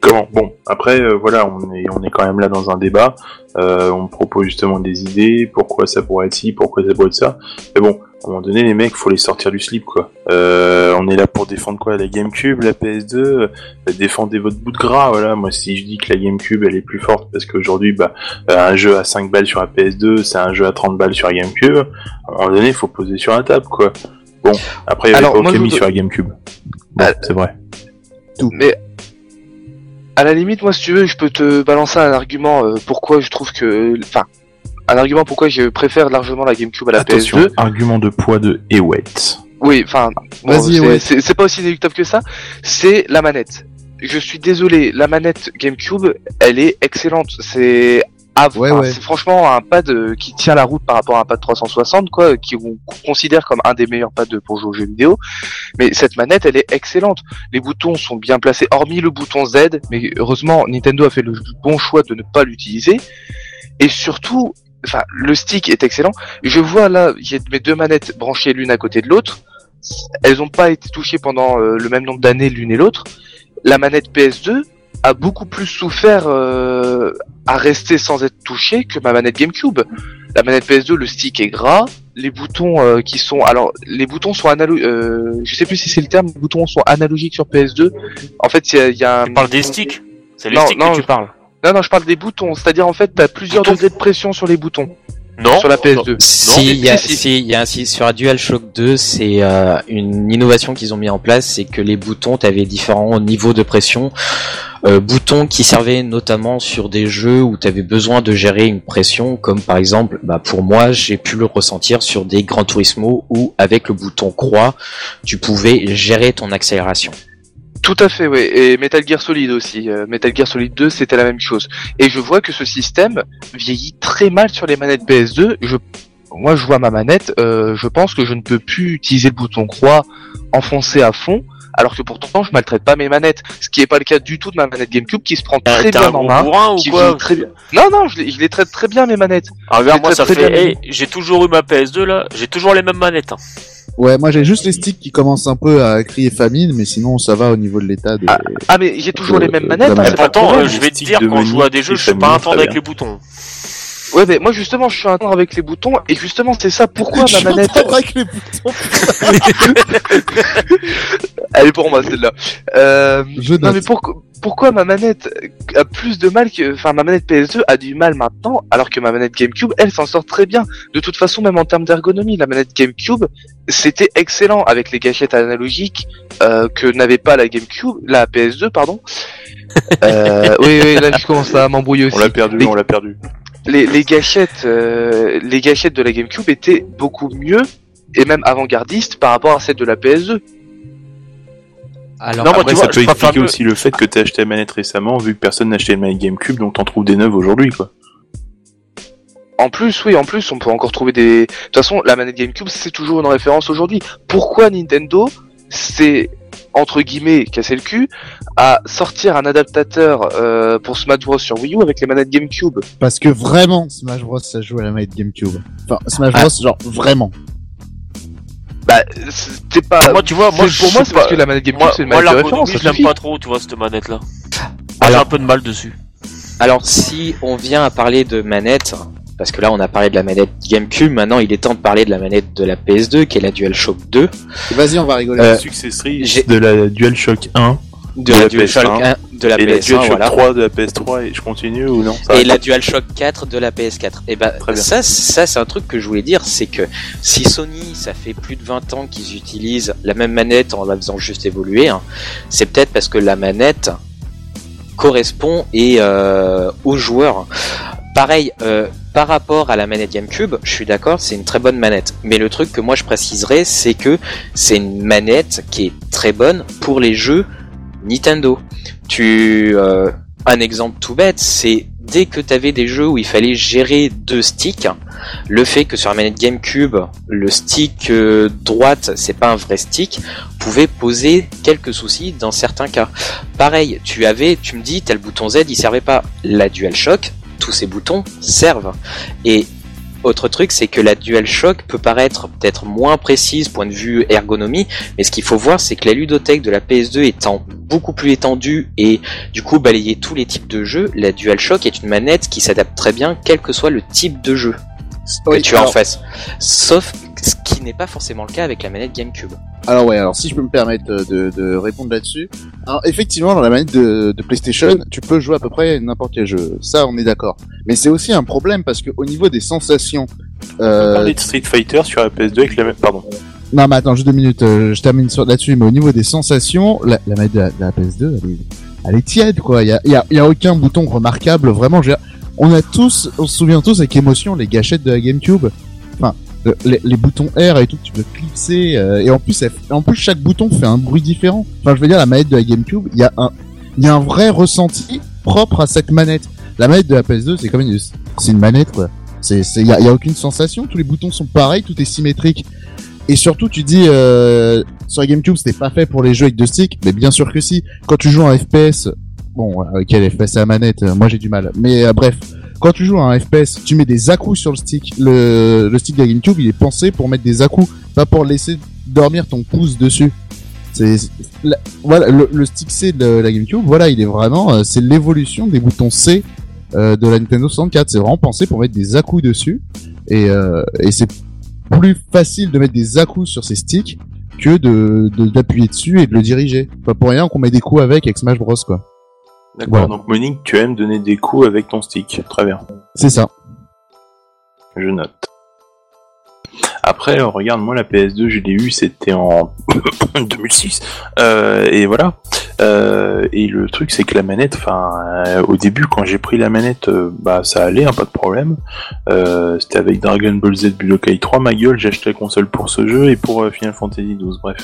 comment Bon, après, euh, voilà, on est, on est quand même là dans un débat. Euh, on propose justement des idées. Pourquoi ça pourrait être ci Pourquoi ça pourrait être ça Mais bon, à un moment donné, les mecs, faut les sortir du slip, quoi. Euh, on est là pour défendre quoi? La GameCube, la PS2 euh, Défendez votre bout de gras, voilà. Moi, si je dis que la GameCube, elle est plus forte parce qu'aujourd'hui, bah, un jeu à 5 balles sur la PS2, c'est un jeu à 30 balles sur la GameCube. À un moment donné, il faut poser sur la table, quoi. Bon, après, il y avait Alors, pas moi, je Okami vous- sur la GameCube. Bon, Ah. c'est vrai. Mais à la limite, moi, si tu veux, je peux te balancer un argument euh, pourquoi je trouve que, enfin, un argument pourquoi je préfère largement la GameCube à la Attention, PS2. argument de poids de Ewet. Oui, enfin, bon, Vas-y, c'est- ouais. c'est c'est pas aussi inéluctable que ça. C'est la manette. Je suis désolé, la manette GameCube, elle est excellente. C'est ah, Ouais, enfin, ouais. c'est franchement un pad euh, qui tient la route par rapport à un pad 360, quoi, qui on considère comme un des meilleurs pads pour jouer aux jeux vidéo. Mais cette manette, elle est excellente. Les boutons sont bien placés, hormis le bouton Z. Mais heureusement, Nintendo a fait le bon choix de ne pas l'utiliser. Et surtout, enfin, le stick est excellent. Je vois là, il y a mes deux manettes branchées l'une à côté de l'autre. Elles n'ont pas été touchées pendant euh, le même nombre d'années l'une et l'autre. La manette PS2 a beaucoup plus souffert euh, à rester sans être touchée que ma manette GameCube. La manette PS2, le stick est gras, les boutons euh, qui sont alors les boutons sont analogiques. Euh, je sais plus si c'est le terme. Les boutons sont analogiques sur PS2. En fait, il y a, il y a un Tu parles des sticks? C'est les Non, sticks non, que tu je- parle. Non, non, je parle des boutons. C'est-à-dire en fait, t'as plusieurs Boutons degrés de pression sur les boutons Non sur la PS2. Si, il y a, si, si. si, il y a un- si, sur la DualShock 2, c'est euh, une innovation qu'ils ont mis en place, c'est que les boutons, t'avais différents niveaux de pression. Euh, boutons qui servaient notamment sur des jeux où t'avais besoin de gérer une pression, comme par exemple, bah, pour moi, j'ai pu le ressentir sur des Gran Turismo où avec le bouton croix, tu pouvais gérer ton accélération. Tout à fait, oui. Et Metal Gear Solid aussi. Euh, Metal Gear Solid 2, c'était la même chose. Et je vois que ce système vieillit très mal sur les manettes PS2. Je, moi, je vois ma manette. euh, je pense que je ne peux plus utiliser le bouton croix enfoncé à fond. Alors que pourtant, je maltraite pas mes manettes. Ce qui est pas le cas du tout de ma manette GameCube qui se prend Euh, très T'es un bien en main. bourrin ou qui quoi vieillit très bien. Non, non, je les, je les traite très bien mes manettes. Ah, regarde, moi ça fait. bien. hey, j'ai toujours eu ma PS2 là, j'ai toujours les mêmes manettes. hein. Ouais, moi j'ai juste les sticks qui commencent un peu à crier famine, mais sinon ça va au niveau de l'état des... Ah, mais j'ai toujours les mêmes manettes. hein, euh, je vais te dire, quand je joue à des jeux, je suis pas un temps très avec les boutons. Ouais, mais moi justement, je suis un temps avec les boutons et justement, c'est ça pourquoi ma manette. avec les boutons. <laughs> Elle est pour moi celle-là. Euh, Je non note. mais pourquoi, pourquoi ma manette a plus de mal que, enfin ma manette PS2 a du mal maintenant, alors que ma manette GameCube, elle s'en sort très bien. De toute façon, même en termes d'ergonomie, la manette GameCube, c'était excellent avec les gâchettes analogiques euh, que n'avait pas la GameCube, la PS2 pardon. Euh, oui oui, là je commence à m'embrouiller aussi. On l'a perdu, Les- on l'a perdu. Les, les gâchettes, euh, les gâchettes de la GameCube étaient beaucoup mieux et même avant-gardistes par rapport à celles de la PS2. Alors, Non, Après, tu ça vois, peut expliquer aussi le fait que t'as acheté la manette récemment, vu que personne n'a acheté une manette GameCube, donc t'en trouves des neuves aujourd'hui, quoi. En plus, oui, en plus, on peut encore trouver des. De toute façon, la manette GameCube, c'est toujours une référence aujourd'hui. Pourquoi Nintendo, c'est entre guillemets casser le cul à sortir un adaptateur euh, pour Smash Bros sur Wii U avec les manettes GameCube Parce que vraiment, Smash Bros, ça joue à la manette GameCube. Enfin, Smash Ah. Bros, genre, vraiment. Bah, c'est pas. Moi, tu vois, moi, pour moi, c'est parce que la manette GameCube, Moi, c'est une moi manette de l'ergonomie, référence. je l'aime pas trop, tu vois, cette manette-là. J'ai Alors- un peu de mal dessus. Alors si on vient à parler de manette, parce que là on a parlé de la manette GameCube, maintenant il est temps de parler de la manette de la PS2 qui est la DualShock 2, Vas-y, on va rigoler. Euh, Successrice de la DualShock 1 de, De la, la DualShock PS1, 1, de la et la PS1, DualShock voilà. 3 de la PS3 et je continue ou non? Ça et la DualShock 4 de la PS4. Et ben Très bien. ça, ça c'est un truc que je voulais dire, c'est que si Sony, ça fait plus de 20 ans qu'ils utilisent la même manette en la faisant juste évoluer, hein, c'est peut-être parce que la manette correspond et euh, aux joueurs. Pareil, euh, par rapport à la manette GameCube, je suis d'accord, c'est une très bonne manette. Mais le truc que moi je préciserais, c'est que c'est une manette qui est très bonne pour les jeux Nintendo. Tu, euh, un exemple tout bête, c'est dès que tu avais des jeux où il fallait gérer deux sticks, le fait que sur la manette GameCube, le stick euh, droite, c'est pas un vrai stick, pouvait poser quelques soucis dans certains cas. Pareil, tu avais, tu me dis, tel bouton Z, il servait pas. La DualShock, tous ces boutons servent. Et autre truc, c'est que la DualShock peut paraître peut-être moins précise point de vue ergonomie, mais ce qu'il faut voir, c'est que la ludothèque de la PS2 étant beaucoup plus étendue et du coup balayer tous les types de jeux, la DualShock est une manette qui s'adapte très bien, quel que soit le type de jeu que Oui, tu as en face. Sauf ce qui n'est pas forcément le cas avec la manette GameCube. Alors ouais, alors si je peux me permettre de, de répondre là-dessus. Alors effectivement, dans la manette de, de PlayStation, tu peux jouer à peu près n'importe quel jeu. Ça, on est d'accord. Mais c'est aussi un problème parce que au niveau des sensations, On euh, parlait de Street Fighter sur la PS2 avec la même... Pardon. non mais attends, juste deux minutes, euh, je termine sur là-dessus. Mais au niveau des sensations, la, la manette de la, de la PS2, elle est, elle est tiède quoi. Il y a, il y a, il y a aucun bouton remarquable. Vraiment, on a tous, on se souvient tous avec émotion les gâchettes de la GameCube. Enfin, les, les boutons R et tout, tu peux clipser euh, et en plus, elle- en plus chaque bouton fait un bruit différent. Enfin, je veux dire, la manette de la GameCube, il y a un, il y a un vrai ressenti propre à cette manette. La manette de la PS2, c'est comme une, c'est une manette quoi. C'est, c'est, il y a, y a aucune sensation. Tous les boutons sont pareils, tout est symétrique. Et surtout, tu dis euh, sur la GameCube, c'était pas fait pour les jeux avec deux sticks, mais bien sûr que si. Quand tu joues en FPS, bon, euh, quel FPS à la manette, euh, moi j'ai du mal. Mais euh, bref, quand tu joues à un FPS, tu mets des à sur le stick. Le, le stick de la GameCube, il est pensé pour mettre des à pas pour laisser dormir ton pouce dessus. C'est voilà le, stick C de la GameCube, voilà, il est vraiment, euh, c'est l'évolution des boutons C euh, de la Nintendo 64. C'est vraiment pensé pour mettre des à dessus, et, euh, et c'est plus facile de mettre des à sur ces sticks que de- d'appuyer dessus et de le diriger. Pas pour rien qu'on met des coups avec avec Smash Bros quoi. D'accord, Voilà. donc Monique, tu aimes donner des coups avec ton stick. Très bien, C'est ça. je note. Après, euh, regarde, moi la PS2, je l'ai eu, c'était en <coughs> 2006. Euh, et voilà. Euh, et le truc, c'est que la manette, enfin, euh, au début, quand j'ai pris la manette, bah ça allait, hein, pas de problème. C'était avec Dragon Ball Z Budokai 3, ma gueule, j'ai acheté la console pour ce jeu et pour Final Fantasy 12, bref.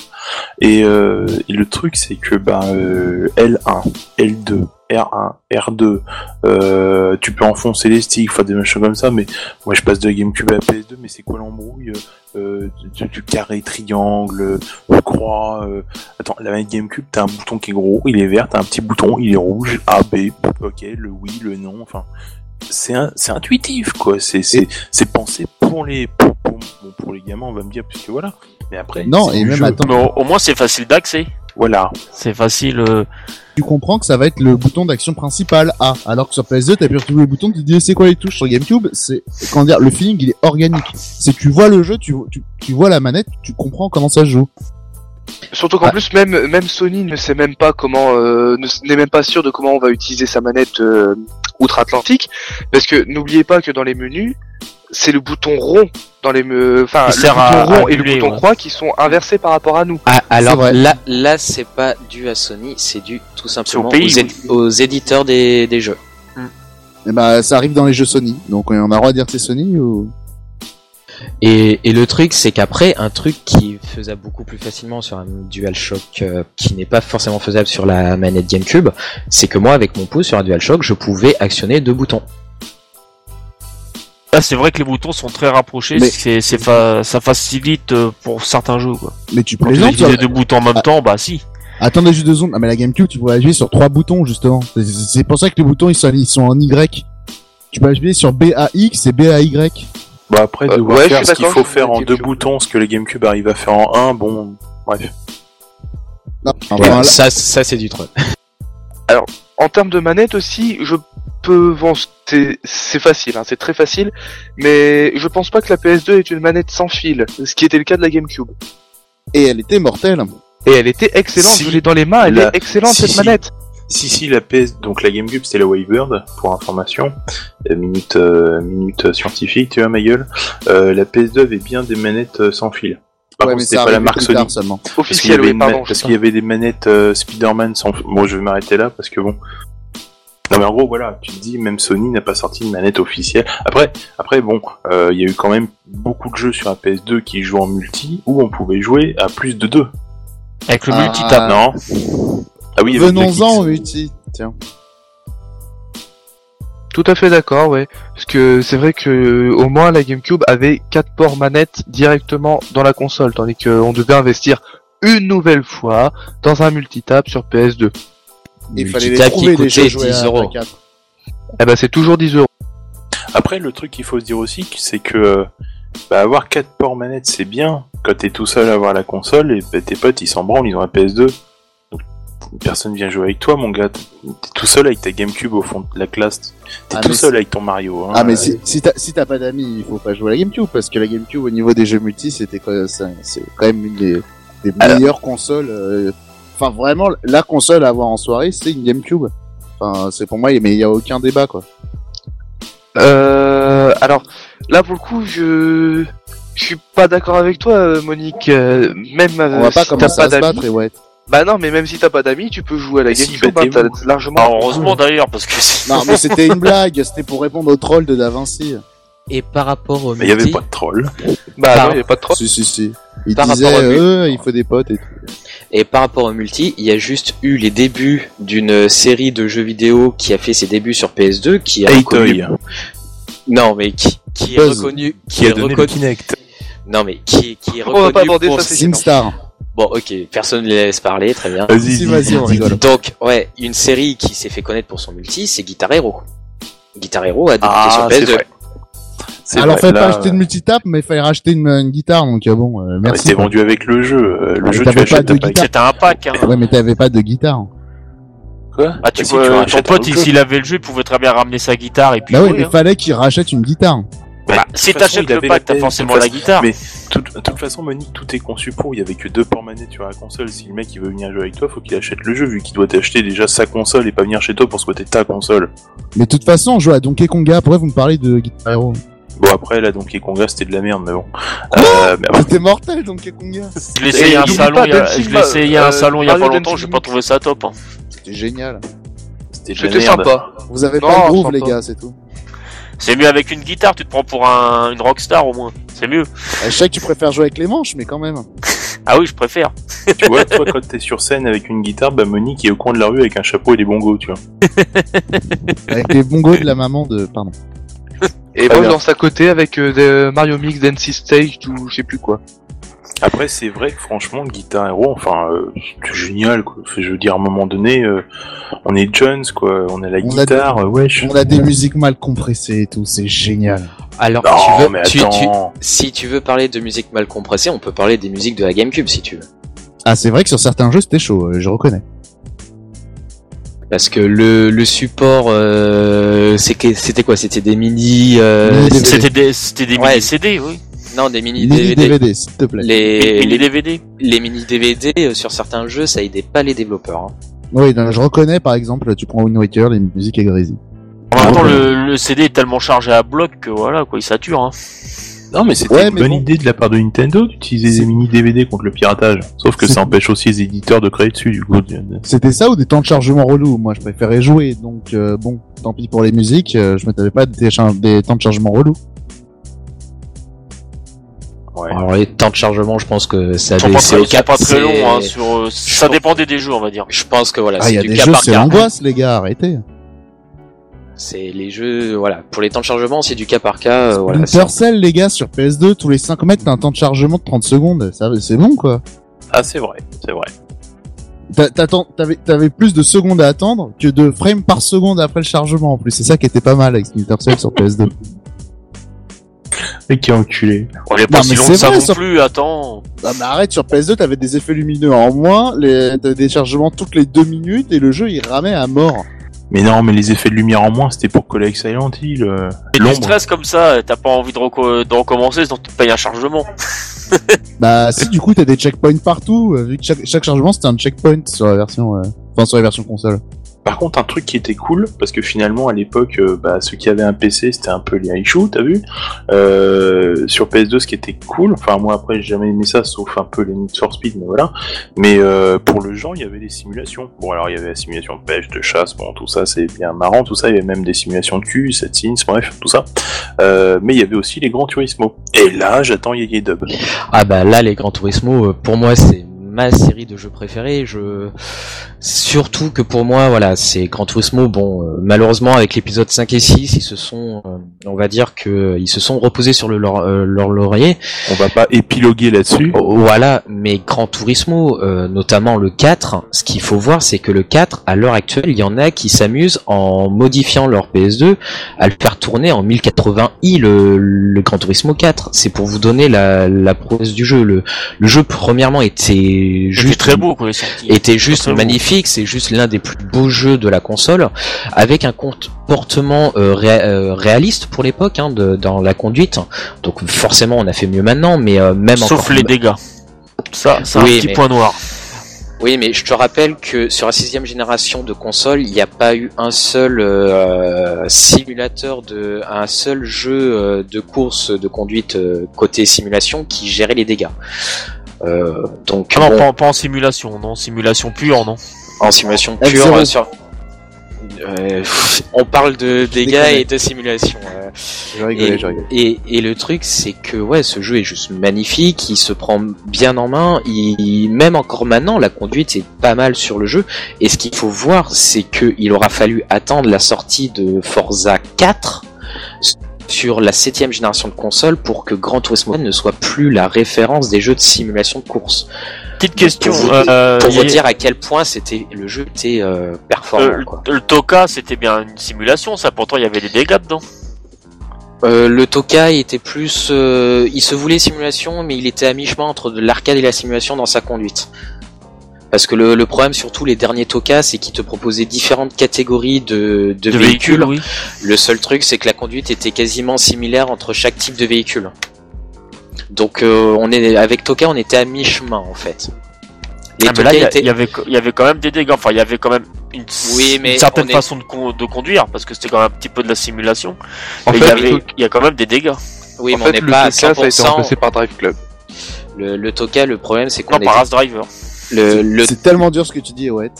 Et, euh, et le truc, c'est que bah, euh, L1, L2, R1, R2, euh, tu peux enfoncer les sticks, enfin des machins comme ça, mais moi je passe de GameCube à la PS2, mais c'est quoi l'embrouille euh, du, du carré, triangle, euh, croix. Euh... Attends, la manette GameCube, t'as un bouton qui est gros, il est vert, t'as un petit bouton, il est rouge, A, B, ok, le oui, le non, enfin. C'est un- c'est intuitif, quoi. C'est c'est c'est pensé pour les pour, pour, bon, pour les gamins, on va me dire, puisque voilà. Mais après, Non, et même jeu. attends, Mais au, au moins, c'est facile d'accès. Voilà. C'est facile. euh, tu comprends que ça va être le bouton d'action principal A, alors que sur PS2 t'appuies sur tous les boutons, tu te dis c'est quoi les touches sur GameCube, c'est comment dire, le feeling il est organique. C'est que tu vois le jeu, tu, tu, tu vois la manette, tu comprends comment ça se joue. Surtout qu'en Ah. plus même même Sony ne sait même pas comment euh, ne- n'est même pas sûr de comment on va utiliser sa manette euh, outre-Atlantique parce que n'oubliez pas que dans les menus c'est le bouton rond dans les me- enfin le sert bouton à rond et le bouton ouais. croix qui sont inversés par rapport à nous. Ah, alors là, là, c'est pas dû à Sony, c'est dû tout simplement pays, aux, éd- aux éditeurs des, des jeux. Et bah, ça arrive dans les jeux Sony. Donc, on a le droit de dire que c'est Sony ou... Et, et le truc, c'est qu'après, un truc qui est faisable beaucoup plus facilement sur un DualShock euh, qui n'est pas forcément faisable sur la manette GameCube, c'est que moi, avec mon pouce sur un DualShock, je pouvais actionner deux boutons. Là, c'est vrai que les boutons sont très rapprochés. Mais- C'est, c'est fa- ça facilite euh, pour certains jeux, quoi. Mais tu Quand tu plaisantes, utilises les deux boutons en même Ah. temps, bah si. Attendez juste deux secondes. Ah, mais la GameCube, tu pourrais appuyer sur trois boutons, justement. C'est- pour ça que les boutons, ils sont, ils sont en Y. Tu peux appuyer sur BAX et BAY. Bah après, Euh, devoir ouais, je faire ce qu'il faut faire en deux GameCube. boutons, ce que les GameCube arrivent à faire en un, bon, bref. Non, Voilà, ça, ça c'est du troll. En termes de manette aussi, je bon, c'est facile, hein, c'est très facile, mais je pense pas que la PS2 est une manette sans fil, ce qui était le cas de la GameCube. Et elle était mortelle. Et elle était excellente, Si. je l'ai dans les mains, elle La- est excellente si, cette si. manette. Si, si, la PS, donc la GameCube c'était la Wavebird, pour information. Euh, minute, euh, minute scientifique, tu vois ma gueule. Euh, la PS2 avait bien des manettes euh, sans fil. Par ouais, contre, mais c'était pas la marque Sony. seulement. Parce qu'il y oui, qu'il y avait des manettes euh, Spider-Man sans. Bon, je vais m'arrêter là parce que bon. Non mais en gros voilà, tu te dis même Sony n'a pas sorti de manette officielle. Après, après bon, euh, il y a eu quand même beaucoup de jeux sur la PS2 qui jouent en multi où on pouvait jouer à plus de deux. Avec le Ah. multitap. Non Ah oui, Venons-en au multi. Tiens. Tout à fait d'accord, ouais. Parce que c'est vrai que au moins la GameCube avait quatre ports manettes directement dans la console, tandis qu'on devait investir une nouvelle fois dans un multitap sur PS2. Il fallait les trouver les jeux coûtait joués 10 à euros. 4. Eh ben c'est toujours 10 euros. Après, le truc qu'il faut se dire aussi, c'est que euh, bah, avoir quatre ports manettes, c'est bien. Quand t'es tout seul à avoir la console, et bah, tes potes ils s'en branlent, ils ont la PS2. Donc, personne vient jouer avec toi, mon gars. T'es tout seul avec ta GameCube au fond de la classe. T'es Ah, tout seul avec ton Mario. Hein. Ah, mais si, si t'as si t'as pas d'amis, il faut pas jouer à la GameCube, parce que la GameCube, au niveau des jeux multi, c'était c'est quand même une des, des Alors- meilleures consoles. euh, Enfin, vraiment, la console à avoir en soirée, c'est une GameCube. Enfin, c'est pour moi, mais il y a aucun débat, quoi. Euh, alors là pour le coup je je suis pas d'accord avec toi euh, Monique. Euh, même euh, On va pas si t'as commencer pas à se d'amis. battre, et ouais. Bah non mais même si t'as pas d'amis tu peux jouer à la Mais si, GameCube. bah, hein, t'as largement. Bah, heureusement d'ailleurs, parce que <laughs> Non, mais c'était une blague, c'était pour répondre au troll de Da Vinci. Et par rapport au Mais il y avait pas de troll. Bah Par- non y a pas de trop. Si, si, si. Il Par disait, rapport au euh, il faut des potes et tout. Et par rapport au multi, il y a juste eu les débuts d'une série de jeux vidéo qui a fait ses débuts sur PS2, qui a Hey reconnu... Toy, Non, mais qui, qui est reconnu, qui, qui a est donné le reconnu, Kinect. non mais qui, qui est On va pas reconnu aborder pour... ça. SingStar. Bon, ok, personne ne les laisse parler, très bien. Vas-y, vas-y, on rigole. Donc, ouais, une série qui s'est fait connaître pour son multi, c'est Guitar Hero. Guitar Hero a débuté Ah, sur c'est PS2. Alors, vrai, fallait pas acheter de multitap, mais il fallait racheter une, une guitare, donc euh, bon, euh, mais merci. C'était quoi. vendu avec le jeu. Euh, Le Mais jeu, tu t'avais l'achètes, pas de t'as pas guitare. c'était un pack. Hein. Ouais, mais t'avais pas de guitare. Quoi Ah, tu Bah, si, peux, ton pote, il- s'il avait le jeu, il pouvait très bien ramener sa guitare et puis Bah oui, jouer, mais hein. fallait qu'il rachète une guitare. Bah, Bah, si t'achètes il le pack, la t'as forcément la guitare. Mais de toute façon, Monique, tout est conçu pour. Il y avait que deux ports manettes sur la console. Si le mec il veut venir jouer avec toi, faut qu'il achète le jeu vu qu'il doit t'acheter déjà sa console et pas venir chez toi pour squatter ta console. Mais de toute façon, on joue à Donkey Konga. Pourquoi vous me parlez de Guitar Hero? Bon après là Donkey Konga c'était de la merde mais bon. Euh, mais C'était mortel, Donkey Konga. Je l'ai essayé à un n'oublie salon, il y a, Dancing je l'ai essayé à un euh, salon il y a pas longtemps, j'ai pas trouvé ça top. hein. C'était génial. c'était sympa. Vous avez Non, pas le groove, sympa. les gars, c'est tout. C'est mieux avec une guitare, tu te prends pour un, une rockstar au moins. C'est mieux. Euh, Je sais que tu préfères jouer avec les manches, mais quand même. <laughs> Ah oui, je préfère. Tu vois, <laughs> toi quand t'es sur scène avec une guitare, bah Monique est au coin de la rue avec un chapeau et des bongos, tu vois. Avec les bongos de la maman de... Pardon. Et moi je lance à côté avec euh, des Mario Mix, Dance Stage, ou je sais plus quoi. Après c'est vrai que franchement Guitar Hero, enfin euh, c'est génial quoi. Enfin, Je veux dire à un moment donné, euh, on est jeunes quoi, on a la On a guitare, euh, wesh. On a des musiques mal compressées et tout, c'est génial. alors Non tu veux- mais tu-. Si tu veux parler de musique mal compressée, on peut parler des musiques de la GameCube si tu veux. Ah, c'est vrai que sur certains jeux, c'était chaud, euh, je reconnais. Parce que le, le support, euh, c'est que- c'était quoi? C'était des mini... Euh, Mini. C'était des, c'était des Ouais. mini CD, oui. Non, des mini Mini DVD. DVD, s'il te plaît. Les, les, DVD. les mini DVD euh, sur certains jeux, ça aidait pas les développeurs. hein. Oui, non, je reconnais, par exemple, tu prends Wind Waker, les musiques. En même temps, le, le CD est tellement chargé à bloc que voilà, quoi, il sature. Hein. Non, mais c'était Ouais, une mais bonne bon. idée de la part de Nintendo d'utiliser des mini DVD contre le piratage. Sauf que C'est- ça empêche aussi les éditeurs de créer dessus, du coup. C'était ça ou des temps de chargement relous? Moi, je préférais jouer, donc euh, bon, tant pis pour les musiques, euh, je me tapais pas des, des temps de chargement relous. Ouais. Alors les temps de chargement, je pense que ça c'est au cap. pas très c'est- longs. Hein, sur, euh, ça dépendait des jeux, on va dire. Je pense que voilà, Ah, il y c'est a du des cas jeux, par c'est cas. l'angoisse, les gars, arrêtez. C'est les jeux, voilà, pour les temps de chargement, c'est du cas par cas. euh, voilà, Splinter c'est- Cell, les gars, sur PS2, tous les 5 mètres, t'as un temps de chargement de 30 secondes. Ça, c'est bon, quoi. Ah, c'est vrai, c'est vrai. T'avais t'avais plus de secondes à attendre que de frames par seconde après le chargement, en plus. C'est ça qui était pas mal avec Splinter Cell sur PS2. Et qui est enculé. On est pas Non, si mais long que ça vrai, non sur- plus. Attends. Ah bah arrête, sur PS2, t'avais des effets lumineux en moins, les, t'avais des chargements toutes les deux minutes, et le jeu, il ramait à mort. Mais non, mais les effets de lumière en moins, c'était pour coller avec Silent Hill. euh, Et du L'ombre. stress comme ça, t'as pas envie de, reco- de recommencer, sinon tu te payes un chargement. <laughs> Bah si, du coup, t'as des checkpoints partout, euh, vu que chaque, chaque chargement, c'était un checkpoint sur la version... euh, Enfin, sur la version console. Par contre, un truc qui était cool, parce que finalement, à l'époque, euh, bah, ceux qui avaient un PC, c'était un peu les Aishu, t'as vu euh, Sur PS2, ce qui était cool, enfin moi après, j'ai jamais aimé ça, sauf un peu les Need for Speed, mais voilà. Mais euh, pour le genre, il y avait des simulations. Bon, alors il y avait la simulation de pêche, de chasse, bon, tout ça, c'est bien marrant, tout ça. Il y avait même des simulations de cul, 7 scenes, bref, tout ça. Euh, mais il y avait aussi les Grands Turismo. Et là, j'attends Yaya Dub. Ah bah là, les Gran Turismo, euh, pour moi, c'est ma série de jeux préférés. Je surtout que pour moi, voilà, c'est Gran Turismo. Bon, euh, malheureusement, avec l'épisode 5 et 6, ils se sont, euh, on va dire que euh, ils se sont reposés sur le leur, euh, leur laurier. On va pas épiloguer là-dessus. Oh, Voilà, mais Gran Turismo, euh, notamment le 4, ce qu'il faut voir, c'est que le 4, à l'heure actuelle, il y en a qui s'amusent en modifiant leur PS2 à le faire tourner en 1080i le, le Gran Turismo 4. C'est pour vous donner la, la prouesse du jeu. Le, le jeu, premièrement, était juste très beau quand il est sorti. était juste beau. Magnifique, c'est juste l'un des plus beaux jeux de la console, avec un comportement euh, ré- euh, réaliste pour l'époque hein, dans la conduite. Donc forcément, on a fait mieux maintenant, mais euh, même Sauf encore les dégâts. Ça, c'est Oui, un petit mais- point noir. Oui, mais je te rappelle que sur la sixième génération de consoles, il n'y a pas eu un seul euh, simulateur de, un seul jeu euh, de course de conduite euh, côté simulation qui gérait les dégâts. Donc Ah non, bon, pas, pas en simulation, non, simulation pure, non. En simulation F0. pure, euh, sur... Euh, on parle de dégâts et de simulation. euh. Je rigolais, Et, je rigolais. et, et le truc, c'est que ouais, ce jeu est juste magnifique, il se prend bien en main, il, même encore maintenant, la conduite est pas mal sur le jeu. Et ce qu'il faut voir, c'est que il aura fallu attendre la sortie de Forza 4 sur la septième génération de console pour que Gran Turismo ne soit plus la référence des jeux de simulation de course. Petite question. Pour vous, euh, pour vous y- dire à quel point c'était le jeu était euh, performant. euh, quoi. le, le Toka, c'était bien une simulation, ça. Pourtant, il y avait des dégâts dedans. Euh, le Toka était plus, euh, il se voulait simulation, mais il était à mi-chemin entre de l'arcade et la simulation dans sa conduite. Parce que le, le problème surtout les derniers Toka, c'est qu'ils te proposaient différentes catégories de, de, De véhicules. oui. Le seul truc, c'est que la conduite était quasiment similaire entre chaque type de véhicule. Donc euh, on est avec Toka, on était à mi-chemin en fait. Les Ah, mais là, il y, étaient- avait, il y avait quand même des dégâts. Enfin, il y avait quand même une, Oui, mais une certaine est- façon de, con- de conduire, parce que c'était quand même un petit peu de la simulation. En Mais il fait, y avait, le, il y a quand même des dégâts. oui, en mais fait, on n'est le pas à ça a été 100%. remplacé par Drive Club. Le, le Toka, le problème, c'est qu'on Non, est par Race Driver. Le, le C'est tellement dur ce que tu dis, ouais.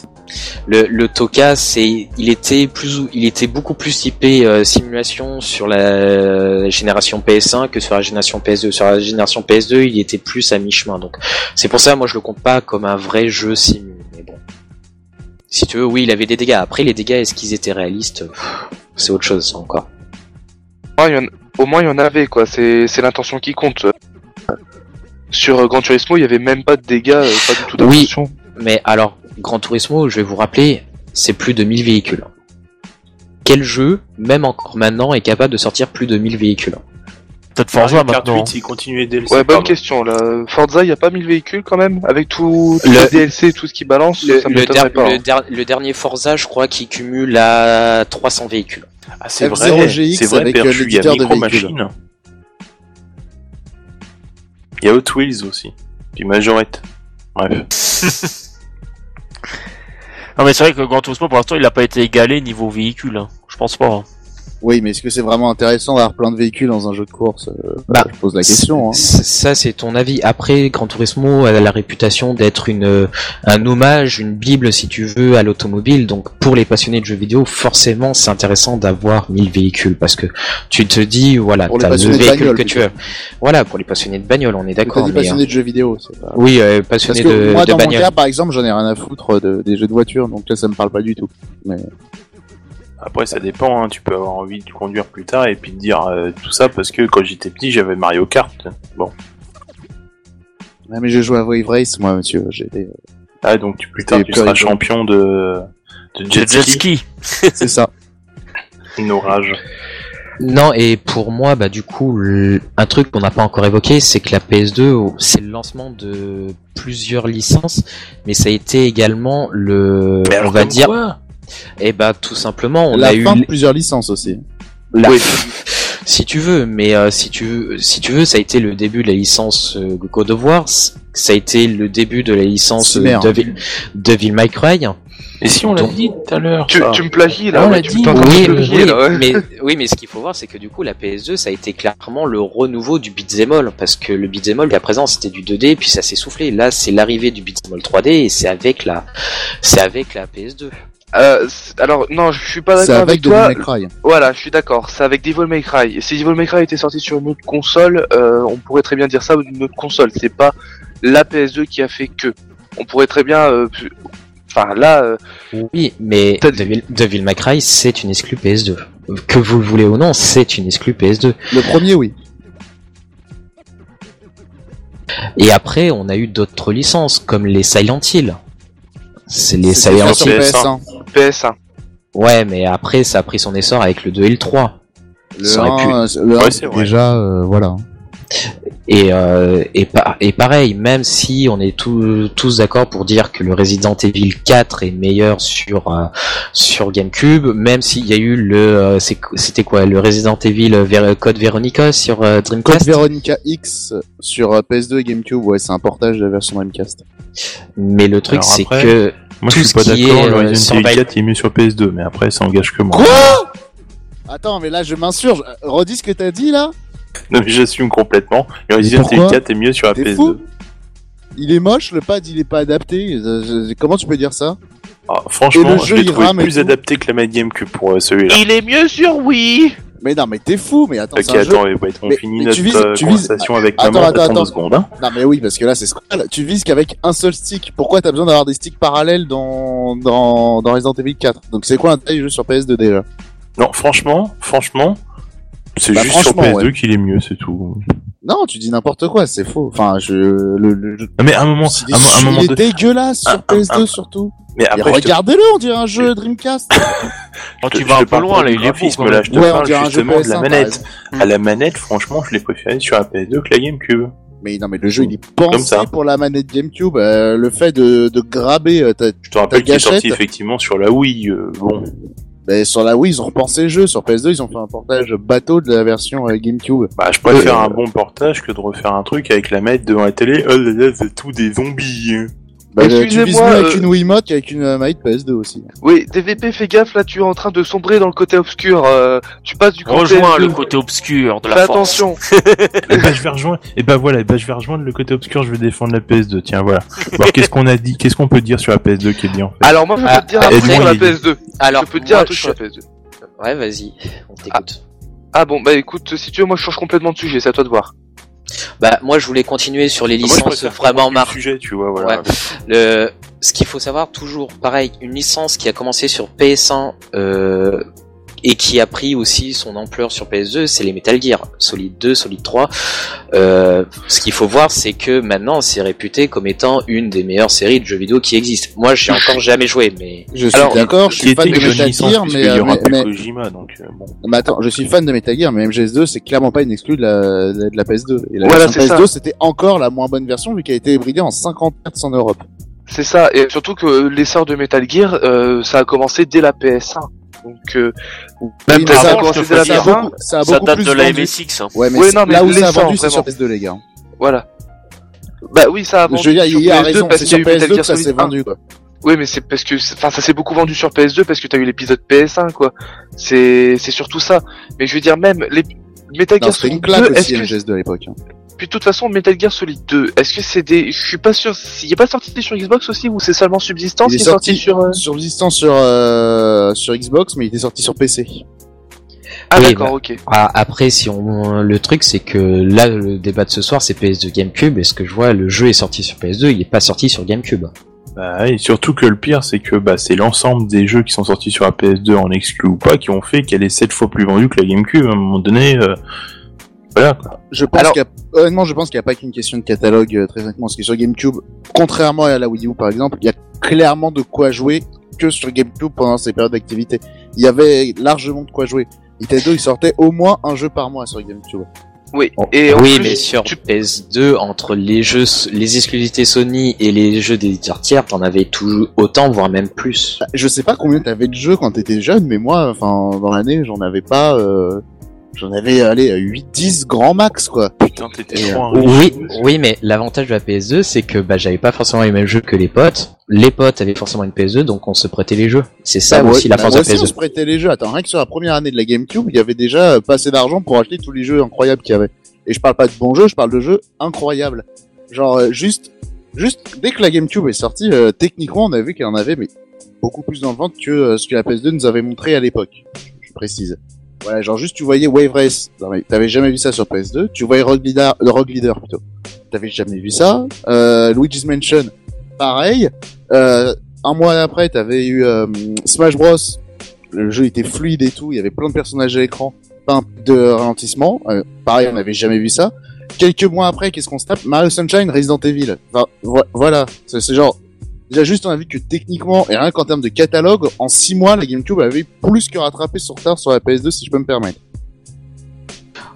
Le, le Toka, c'est, il était plus, il était beaucoup plus typé euh, simulation sur la génération PS1 que sur la génération PS2. Sur la génération PS2, il était plus à mi-chemin. Donc, c'est pour ça, moi, je le compte pas comme un vrai jeu simu. Mais bon, si tu veux, oui, il avait des dégâts. Après, les dégâts, est-ce qu'ils étaient réalistes? Pff, C'est autre chose, ça, encore. Ah, il y en- Au moins, il y en avait, quoi. C'est c'est l'intention qui compte. Sur euh, Gran Turismo, il y avait même pas de dégâts, euh, pas du tout Oui. d'intention. Mais alors, Gran Turismo, je vais vous rappeler, c'est plus de 1000 véhicules. Quel jeu, même encore maintenant, est capable de sortir plus de 1000 véhicules? Peut-être Forza maintenant. 8, il continuait DLC. Ouais, bonne pardon. question, là. Forza, il y a pas 1000 véhicules quand même Avec tout, Le- DLC, tout ce qui balance, le, ça le m'étonnerait der- pas. le hein. der- le dernier Forza, je crois qu'il cumule à 300 véhicules. Ah, c'est F0 vrai, c'est vrai, avec, euh, il y a l'éditeur de Micro véhicules. Machine. Il y a Hot aussi. Puis Majorette. Bref. <laughs> Non mais c'est vrai que Gran Turismo pour l'instant il n'a pas été égalé niveau véhicule. hein. Je pense pas. hein. Oui, mais est-ce que c'est vraiment intéressant d'avoir plein de véhicules dans un jeu de course euh, Bah, Je pose la question. Hein. Ça, c'est ton avis. Après, Gran Turismo a la réputation d'être une euh, un hommage, une bible, si tu veux, à l'automobile. Donc, pour les passionnés de jeux vidéo, forcément, c'est intéressant d'avoir 1000 véhicules parce que tu te dis, voilà, t'as le passionnés véhicule bagnole, que tu veux. Voilà, pour les passionnés de bagnole, on est d'accord. dit mais, passionné euh, de jeux vidéo, c'est pas... Oui, euh, Parce passionné que de, moi, de dans mon cas, par exemple, j'en ai rien à foutre de, des jeux de voiture, donc là, ça me parle pas du tout. Mais Après, ça dépend. Hein. Tu peux avoir envie de conduire plus tard et puis te dire euh, tout ça parce que quand j'étais petit, j'avais Mario Kart. Bon. Ouais, mais je joue à Wave Race, moi, monsieur. J'ai des- Ah, donc tu, plus tard, tu seras champion de, de jet, ski. ski. C'est ça. <laughs> Une orage. Non, et pour moi, bah du coup, le- un truc qu'on n'a pas encore évoqué, c'est que la PS2, oh, c'est le lancement de plusieurs licences, mais ça a été également le, Mais on va dire, quoi? Eh bah tout simplement, on la a eu fin de l- plusieurs licences aussi. la- <laughs> si tu veux, mais euh, si tu veux, si tu veux, ça a été le début de la licence euh, God of War, ça a été le début de la licence euh. Devil, Devil May Cry. Et si on l'a dit tout à l'heure Tu, tu me plagies là, on ouais, l'a tu dit. de Oui, oui, là, ouais. mais, <laughs> oui, mais ce qu'il faut voir, c'est que du coup, la PS2, ça a été clairement le renouveau du beat'em all, parce que le beat'em all, à présent, c'était du 2D, puis ça s'est soufflé. Là, c'est l'arrivée du beat'em all 3D, et c'est avec la, c'est avec la PS2. Euh, alors non, je suis pas d'accord avec avec Devil toi. May Cry. Voilà, je suis d'accord. C'est avec Devil May Cry. Si Devil May Cry était sorti sur une autre console, euh, on pourrait très bien dire ça d'une autre console. C'est pas la PS2 qui a fait que. On pourrait très bien. euh, pu- Enfin là, euh, Oui, mais Devil, Devil May Cry, c'est une exclue PS2. Que vous le voulez ou non, c'est une exclue PS2. Le premier, oui. Et après, on a eu d'autres licences, comme les Silent Hill. C'est les sur Hill. PS1. PS1. PS1. Ouais, mais après, ça a pris son essor avec le 2 et le 3. Le Ça aurait pu. 1, euh, le Ouais, 1, c'est vrai. déjà, euh, voilà. Et, euh, et, pa- et pareil, même si on est tous tous d'accord pour dire que le Resident Evil 4 est meilleur sur euh, sur GameCube, même s'il y a eu le euh, c'était quoi le Resident Evil Ver- Code Veronica sur euh, Code Dreamcast, Veronica X sur euh, PS2 et GameCube, ouais, c'est un portage de la version Dreamcast. mais le truc c'est que Moi, Tout je suis ce pas qui d'accord. est, Le Resident Evil survival- 4 est mieux sur PS2, mais après, ça engage que moi. Quoi? Attends, mais là, je m'insurge. Redis ce que t'as dit, là <laughs> non, mais j'assume complètement. Le Resident Evil pourquoi 4 est mieux sur la T'es PS2. fou Il est moche, le pad, il est pas adapté. Euh, je- Comment tu peux dire ça? Ah, Et franchement, le je jeu, l'ai il trouvé rame et plus tout. adapté que la manette GameCube pour euh, celui-là. Il est mieux sur Wii. Mais non, mais t'es fou, mais attends, Ok, c'est un jeu... attends, ouais, ouais, on Mais- finit mais notre tu vises- euh, tu vises- conversation avec Attends, maman. attends, Attends deux attends. secondes. Hein. Non mais oui, parce que là c'est scandale. Tu vises qu'avec un seul stick. Pourquoi t'as besoin d'avoir des sticks parallèles dans, dans, dans Resident Evil 4 Donc c'est quoi un tel jeu sur PS2 déjà? Non, franchement, franchement, c'est Bah, juste sur franchement, PS2 ouais. qu'il est mieux, c'est tout. Non, tu dis n'importe quoi, c'est faux. Enfin, je... Le, le, jeu- Mais à un moment, il à un, moment est de... dégueulasse sur Ah, ah, PS2 ah. surtout. Mais après, regardez-le, on dirait un jeu Dreamcast. <laughs> Quand je tu vas un peu loin là, du il est graphisme, quand là, je te Ouais, parle justement de PS1, la manette. À la manette, franchement, je l'ai préféré sur la PS2 que la GameCube. Mais non, mais le jeu il est Comme pensé ça. pour la manette GameCube. euh, le fait de, de graber euh, ta- Je te rappelle qu'il est sorti effectivement sur la Wii. euh, bon, ben, sur la Wii, ils ont repensé le jeu. Sur PS2, ils ont fait un portage bateau de la version euh, GameCube. bah, je préfère Euh, un bon portage que de refaire un truc avec la manette devant la télé. Oh là là, c'est tout des zombies. Bah, euh, tu Excusez-moi, vises mieux avec euh, une Wiimote qu'avec une euh, manette PS2 aussi. Oui, DVP, fais gaffe, là tu es en train de sombrer dans le côté obscur. euh, tu passes du côté Rejoins PS2. le côté obscur de Fais la force. attention. <laughs> et bah, je vais rejoindre. Et bah voilà, et bah, je vais rejoindre le côté obscur. Je vais défendre la PS2. Tiens, voilà. Alors, qu'est-ce qu'on a dit Qu'est-ce qu'on peut dire sur la PS2 qui est bien en fait Alors moi je peux Ah, te dire ah, un truc aide-moi, sur la il est- PS2. Alors, je peux te dire un truc je- sur la PS2. Ouais, vas-y, on t'écoute. Ah bon, bah écoute, si tu veux, moi je change complètement de sujet, c'est à toi de voir. Bah, moi, je voulais continuer sur les Moi, je licences préfère vraiment comprendre le marquantes. sujet, tu vois, voilà. Ouais. Le, ce qu'il faut savoir toujours, pareil, une licence qui a commencé sur PS1 euh, et qui a pris aussi son ampleur sur PS2, c'est les Metal Gear, Solid 2, Solid 3. Euh, ce qu'il faut voir, c'est que maintenant, c'est réputé comme étant une des meilleures séries de jeux vidéo qui existent. Moi, j'ai encore jamais joué, mais Je suis Alors, d'accord, je suis fan de Metal Gear, mais, y euh, aura mais, mais, Kojima, donc euh, bon. mais attends, je suis fan de Metal Gear, mais MGS2 c'est clairement pas une exclue de la, de la PS2. Et la Voilà, version c'est PS2 c'était encore la moins bonne version vu qu'elle a été hybridée en 50 Hz en Europe. C'est ça, et surtout que l'essor de Metal Gear, euh, ça a commencé dès la PS1. Donc, euh, même Oui, a je te dès la fais ça a PS1. beaucoup, ça a Ça beaucoup date plus de la. MSX. hein. Ouais, mais, Ouais, c'est- non, mais là où ça a vendu c'est sur vraiment. PS2 les gars. Voilà. Bah oui, ça a vendu Je veux dire, sur il a PS2 raison, parce c'est qu'il y sur a eu Metal PS2 que Gear ça Solid s'est 1. vendu, quoi. Oui, mais c'est parce que, enfin, ça s'est beaucoup vendu sur PS2 parce que t'as eu l'épisode PS1, quoi. C'est, c'est surtout ça. Mais je veux dire, même les Metal Gear c'était une Solid claque 2, est-ce aussi, que, MGS2 à l'époque. Puis de toute façon, Metal Gear Solid 2, est-ce que c'est des, je suis pas sûr, s'il est pas sorti sur Xbox aussi ou c'est seulement Subsistance Il qui est est sorti, sorti sur, euh, Subsistance sur, euh, sur Xbox, mais il était sorti sur PC. ah Oui, d'accord, bah. ok. Ah, après, si on, le truc, c'est que là, le débat de ce soir, c'est PS2 GameCube. Et ce que je vois, le jeu est sorti sur PS2, il est pas sorti sur GameCube. Bah, et surtout que le pire, c'est que bah, c'est l'ensemble des jeux qui sont sortis sur la PS2 en exclu ou pas qui ont fait qu'elle est 7 fois plus vendue que la GameCube. À un moment donné, euh, voilà quoi. Je pense Alors- qu'il y a, honnêtement, je pense qu'il n'y a pas qu'une question de catalogue, euh, très honnêtement, parce que sur GameCube, contrairement à la Wii U par exemple, il y a clairement de quoi jouer que sur GameCube pendant ces périodes d'activité. Il y avait largement de quoi jouer. Nintendo, il sortait au moins un jeu par mois sur GameCube. Oui. Bon, Et en oui, plus, mais sur tu- PS2, entre les jeux, les exclusivités Sony et les jeux d'éditeurs tiers, t'en avais tout autant, voire même plus. Bah, Je sais pas combien t'avais de jeux quand t'étais jeune, mais moi, enfin, dans l'année, j'en avais pas, euh, j'en avais, allez, 8-10 grand max, quoi. Putain, t'étais euh. Oui, oui, mais l'avantage de la PS2, c'est que bah, j'avais pas forcément les mêmes jeux que les potes. Les potes avaient forcément une PS2, donc on se prêtait les jeux. C'est ça Bah, aussi la bah, force de moi la aussi, on PS2. se prêtait les jeux. Attends, rien que sur la première année de la GameCube, il y avait déjà euh, pas assez d'argent pour acheter tous les jeux incroyables qu'il y avait. Et je parle pas de bons jeux, je parle de jeux incroyables. Genre, euh, juste, juste, dès que la GameCube est sortie, euh, techniquement, on a vu qu'elle en avait, mais beaucoup plus dans le ventre que euh, ce que la PS2 nous avait montré à l'époque. Je précise. Voilà, genre juste tu voyais Wave Race, t'avais jamais vu ça sur PS2. Tu voyais Rogue Leader, le Rogue Leader plutôt. T'avais jamais vu ça. Euh, Luigi's Mansion, pareil. Euh, un mois après, t'avais eu euh, Smash Bros. Le jeu était fluide et tout. Il y avait plein de personnages à l'écran, pas de ralentissement. Euh, pareil, on n'avait jamais vu ça. Quelques mois après, qu'est-ce qu'on se tape? Mario Sunshine, Resident Evil. Enfin, vo- voilà. C'est genre. Déjà juste on a vu que techniquement et rien qu'en termes de catalogue, en 6 mois la GameCube avait plus que rattrapé son retard sur la PS2 si je peux me permettre.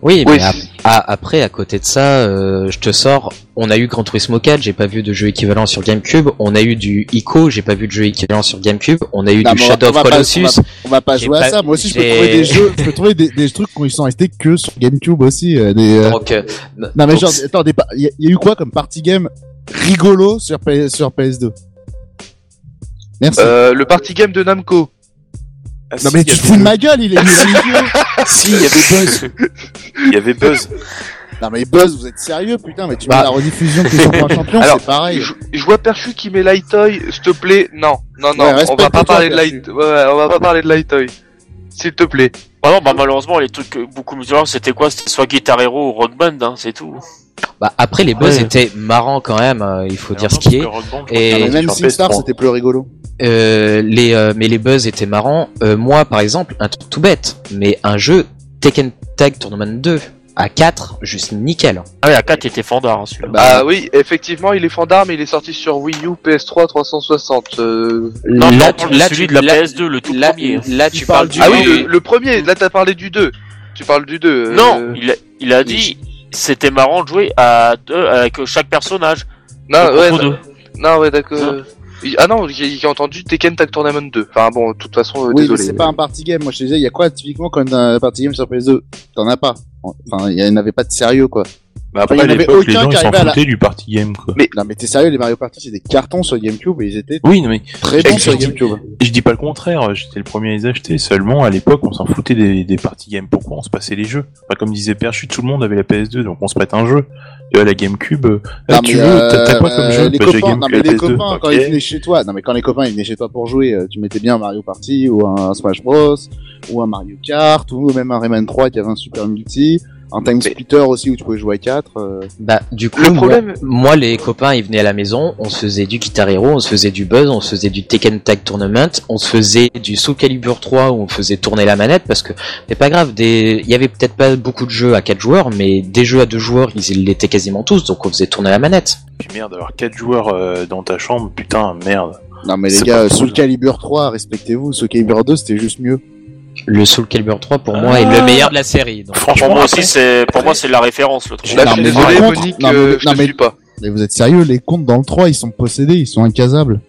Oui, Oui, mais ah, après, à côté de ça, euh, je te sors, on a eu Gran Turismo 4, j'ai pas vu de jeu équivalent sur GameCube, on a eu du Ico, j'ai pas vu de jeu équivalent sur GameCube, on a eu Non, du Shadow of pas- Colossus, on On va pas jouer à pas- ça. Moi aussi je peux trouver des <laughs> jeux, je peux trouver des, des trucs qui sont restés que sur GameCube aussi. euh, des, euh, donc, euh, Non mais donc, genre, attends, il y, a- y a eu quoi comme party game rigolo sur, P- sur PS2 Merci. Euh, le party game de Namco. Ah, non si, mais tu te fous de ma gueule, il est. <laughs> Si, il y avait Buzz. Il y avait Buzz. Non mais Buzz, vous êtes sérieux putain, mais tu Bah. mets la rediffusion que sur un champion, c'est pareil. Je, je vois Perchu qui met Lightoy, s'il te plaît. Non, non, non, Ouais, on va pas parler de. Light, ouais, ouais, on va pas parler de Lightoy. S'il te plaît. Ah non, bah malheureusement, les trucs beaucoup violents, c'était quoi? C'était soit Guitar Hero ou Rock Band, hein, c'est tout. bah, après, les buzz Ouais. étaient marrants quand même, euh, il faut dire ce qui est. Et- même SingStar PS3. c'était plus rigolo. Euh, les, euh, mais les buzz étaient marrants. Euh, moi, par exemple, un truc tout bête, mais un jeu Tekken Tag Tournament 2 à 4, juste nickel. Ah ouais, la 4 était fandard, hein, celui-là. Bah, Ah oui, effectivement, il est fandard, mais il est sorti sur Wii U, PS3, 360. Euh... non, là, là, tu- là, celui tu- de la là- PS2, le tout là, premier. là, tu Tu parles du Ah oui, oui. le, le premier, là t'as parlé du 2. Tu parles du 2. euh, Non, il a, il a dit c'était marrant de jouer à deux avec chaque personnage. Non, ouais, non, deux. non, ouais, d'accord. Non. Il- Ah non, j'ai entendu Tekken Tag Tournament 2. Enfin bon, de toute façon, euh, oui, mais désolé. c'est pas un party game. Moi je te disais, il y a quoi typiquement comme un party game sur PS2 T'en as pas. Enfin, il y en avait pas de sérieux quoi. Mais après, y en à l'époque, les gens, ils s'en la- foutaient du party game, quoi. Non mais t'es sérieux, les Mario Party c'est des cartons sur GameCube et ils étaient Oui, non, mais très bons sur GameCube. je dis pas le contraire, j'étais le premier à les acheter. Seulement, à l'époque, on s'en foutait des, des party games. Pourquoi on se passait les jeux? Enfin, Comme disait Perchu, tout le monde avait la PS2, donc on se prête un jeu. Et à la GameCube, euh, Non, tu mais, veux, t'as t'as quoi euh, comme jeu? les Bah, copains, non, mais les PS2. copains, quand ils venaient chez toi, non, mais quand les copains, ils venaient chez toi pour jouer, euh, tu mettais bien un Mario Party, ou un Smash Bros, ou un Mario Kart, ou même un Rayman 3 qui avait un super multi, un Time Mais- Splitter aussi où tu pouvais jouer à 4, euh, Bah, du coup, Le moi- problème- moi, les copains, ils venaient à la maison, on se faisait du Guitar Hero, on se faisait du Buzz, on se faisait du Tekken Tag Tournament, on se faisait du Soul Calibur 3 où on faisait tourner la manette parce que c'est pas grave, des, il y avait peut-être pas beaucoup de jeux à 4 joueurs, mais des jeux à 2 joueurs, ils l'étaient quasiment tous, donc on faisait tourner la manette. Puis merde, avoir 4 joueurs euh, dans ta chambre, putain, merde. Non mais les gars, Soul. Calibur 3, respectez-vous, Soul Calibur 2 c'était juste mieux. Le Soul Calibur 3 pour moi Ah. est le meilleur de la série. Donc. Franchement, Pour moi aussi, c'est, pour moi, c'est la référence, le truc. Là, Non, je suis mais désolé, contre- Monique, non, mais- euh, je non, te mais- suis pas. Mais vous êtes sérieux, les comptes dans le 3 ils sont possédés, ils sont incasables.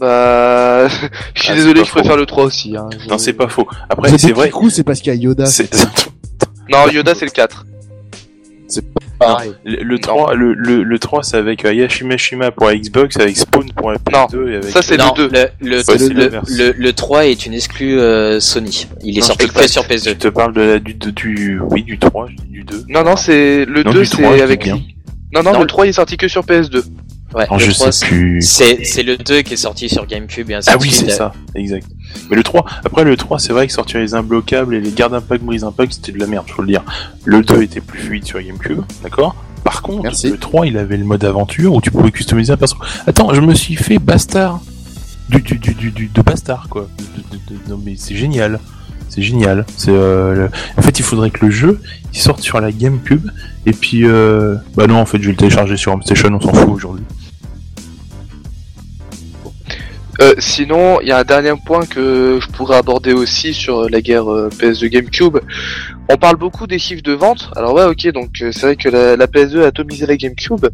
Bah, <laughs> je suis Ah, désolé, c'est je préfère le 3 aussi. Hein. Je- Non, c'est pas faux. Après, c'est vrai. kikou, c'est parce qu'il y a Yoda. c'est- <laughs> Non, Yoda, c'est le 4. Pareil. Le, le 3, le, le, le 3 c'est avec euh, Yashimashima pour la Xbox, avec Spawn pour la PS2 et avec... ça, c'est non, le 2. le, le, Ouais, c'est le, l'inverse. le, le 3 est une exclue euh, Sony. Il est Non, sorti que sur PS2. Je te parle de la, du, du, oui, du 3, je dis du 2. Non, non, c'est le Non, 2, du 3, c'est avec. bien. Non, non, Non, le le- 3 il est sorti que sur PS2. Ouais, le je 3, sais plus. c'est c'est le 2 qui est sorti sur GameCube et ainsi Ah de oui, c'est ça, exact. Mais le 3, après le 3, c'est vrai que sortir les imbloquables et les gardes impact brise impact, c'était de la merde, faut le dire. Le 2 était plus fluide sur GameCube, d'accord? Par contre, Merci. le 3, il avait le mode aventure où tu pouvais customiser un perso. Attends, je me suis fait bastard. Du, du, du, du, du- de bastard, quoi. De- de- de- non, mais c'est génial. C'est génial. C'est euh, le- En fait, il faudrait que le jeu il sorte sur la GameCube et puis euh... bah non, en fait, je vais le télécharger sur PlayStation, on s'en fout aujourd'hui. Euh, sinon, il y a un dernier point que je pourrais aborder aussi sur la guerre euh, PS2 GameCube. On parle beaucoup des chiffres de vente. Alors ouais, ok, donc euh, c'est vrai que la, la PS2 a atomisé la GameCube.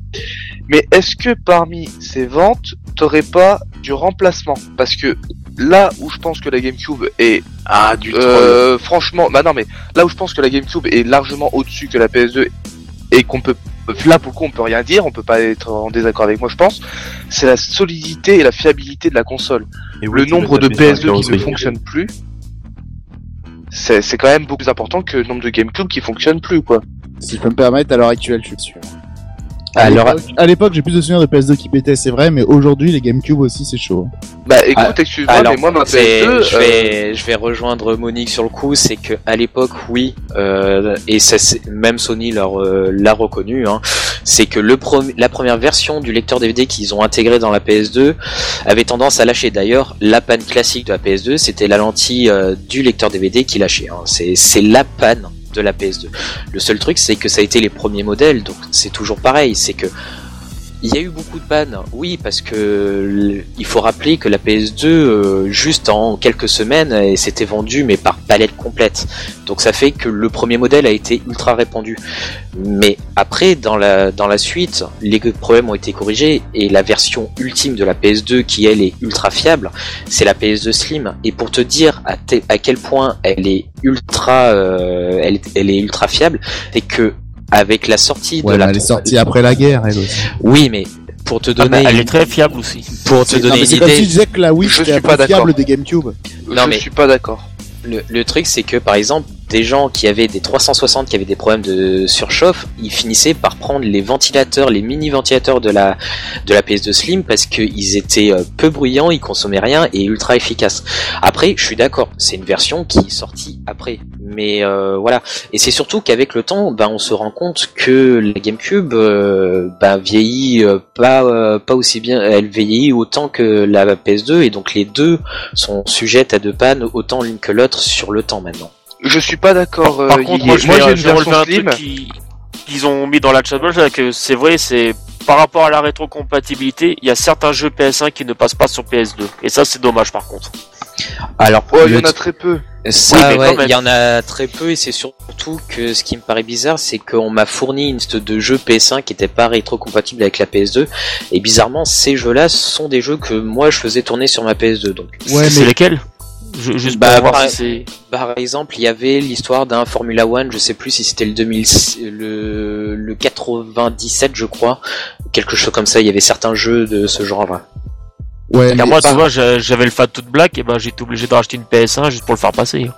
Mais est-ce que parmi ces ventes, t'aurais pas du remplacement? Parce que là où je pense que la GameCube est Ah, du Euh, franchement, bah non mais là où je pense que la GameCube est largement au-dessus que la PS2 et qu'on peut là pour le coup on peut rien dire, on peut pas être en désaccord avec moi je pense, c'est la solidité et la fiabilité de la console. Et Le oui, nombre de taper sur la PS2 qui ne fonctionnent plus, c'est c'est quand même beaucoup plus important que le nombre de GameCube qui fonctionnent plus quoi. Si je peux me permettre, à l'heure actuelle, je suis dessus. Alors, l'époque- à l'époque, j'ai plus de souvenirs de PS2 qui pétaient, c'est vrai, mais aujourd'hui, les GameCube aussi, c'est chaud. Bah écoute, Ah, excuse-moi, mais moi ma c'est- PS2, je euh, vais, je vais rejoindre Monique sur le coup, c'est que à l'époque, oui, euh, et ça, c'est- même Sony leur, euh, l'a reconnu, hein, c'est que le la première version du lecteur DVD qu'ils ont intégré dans la PS2 avait tendance à lâcher. D'ailleurs, la panne classique de la PS2, c'était la lentille euh, du lecteur DVD qui lâchait. hein. C'est, c'est la panne de la PS2. Le seul truc, c'est que ça a été les premiers modèles, donc c'est toujours pareil, c'est que il y a eu beaucoup de pannes, oui, parce que il faut rappeler que la PS2, euh, juste en quelques semaines, elle s'était vendue, mais par palette complète. Donc ça fait que le premier modèle a été ultra répandu. Mais après, dans la, dans la suite, les problèmes ont été corrigés, et la version ultime de la PS2, qui elle est ultra fiable, c'est la PS2 Slim. Et pour te dire à, à quel point elle est ultra, euh, elle, elle est ultra fiable, c'est que avec la sortie Ouais, de la elle est sortie après la guerre, elle aussi. oui, mais pour te Ah bah, donner, elle est très fiable aussi. pour te non, donner mais une c'est comme si idée, je disais que la Wii, Je c'était suis la pas plus fiable d'accord. des GameCube. je non, mais- suis pas d'accord. le, le truc c'est que par exemple, des gens qui avaient des 360, qui avaient des problèmes de surchauffe, ils finissaient par prendre les ventilateurs, les mini ventilateurs de la de la PS2 Slim parce qu'ils étaient euh, peu bruyants, ils consommaient rien et ultra efficaces. Après, je suis d'accord, c'est une version qui est sortie après, mais euh, voilà. Et c'est surtout qu'avec le temps, ben on se rend compte que la GameCube euh, ben, vieillit euh, pas euh, pas aussi bien, elle vieillit autant que la PS2 et donc les deux sont sujettes à deux pannes autant l'une que l'autre sur le temps maintenant. Je suis pas d'accord. Par euh, contre, moi, j'ai une version Slim. qui- qu'ils ont mis dans la chat box, là, que c'est vrai, c'est par rapport à la rétrocompatibilité, il y a certains jeux PS1 qui ne passent pas sur PS2. Et ça, c'est dommage par contre. Alors Ouais, il y le en a très peu. Ça, Oui, ouais, il y en a très peu et c'est surtout que ce qui me paraît bizarre, c'est qu'on m'a fourni une liste de jeux PS1 qui n'étaient pas rétrocompatibles avec la PS2 et bizarrement ces jeux-là sont des jeux que moi je faisais tourner sur ma PS2 donc. Ouais, c'est mais lesquels? Je- Juste Bah, pour voir pareil. si c'est... Par exemple, il y avait l'histoire d'un Formula One, je sais plus si c'était le 2000, le, le 97 je crois, quelque chose comme ça. Il y avait certains jeux de ce genre-là. ouais, Car mais moi, tu vois, j'a- j'avais le Fat toute Black, et ben j'étais obligé de racheter une PS1 juste pour le faire passer.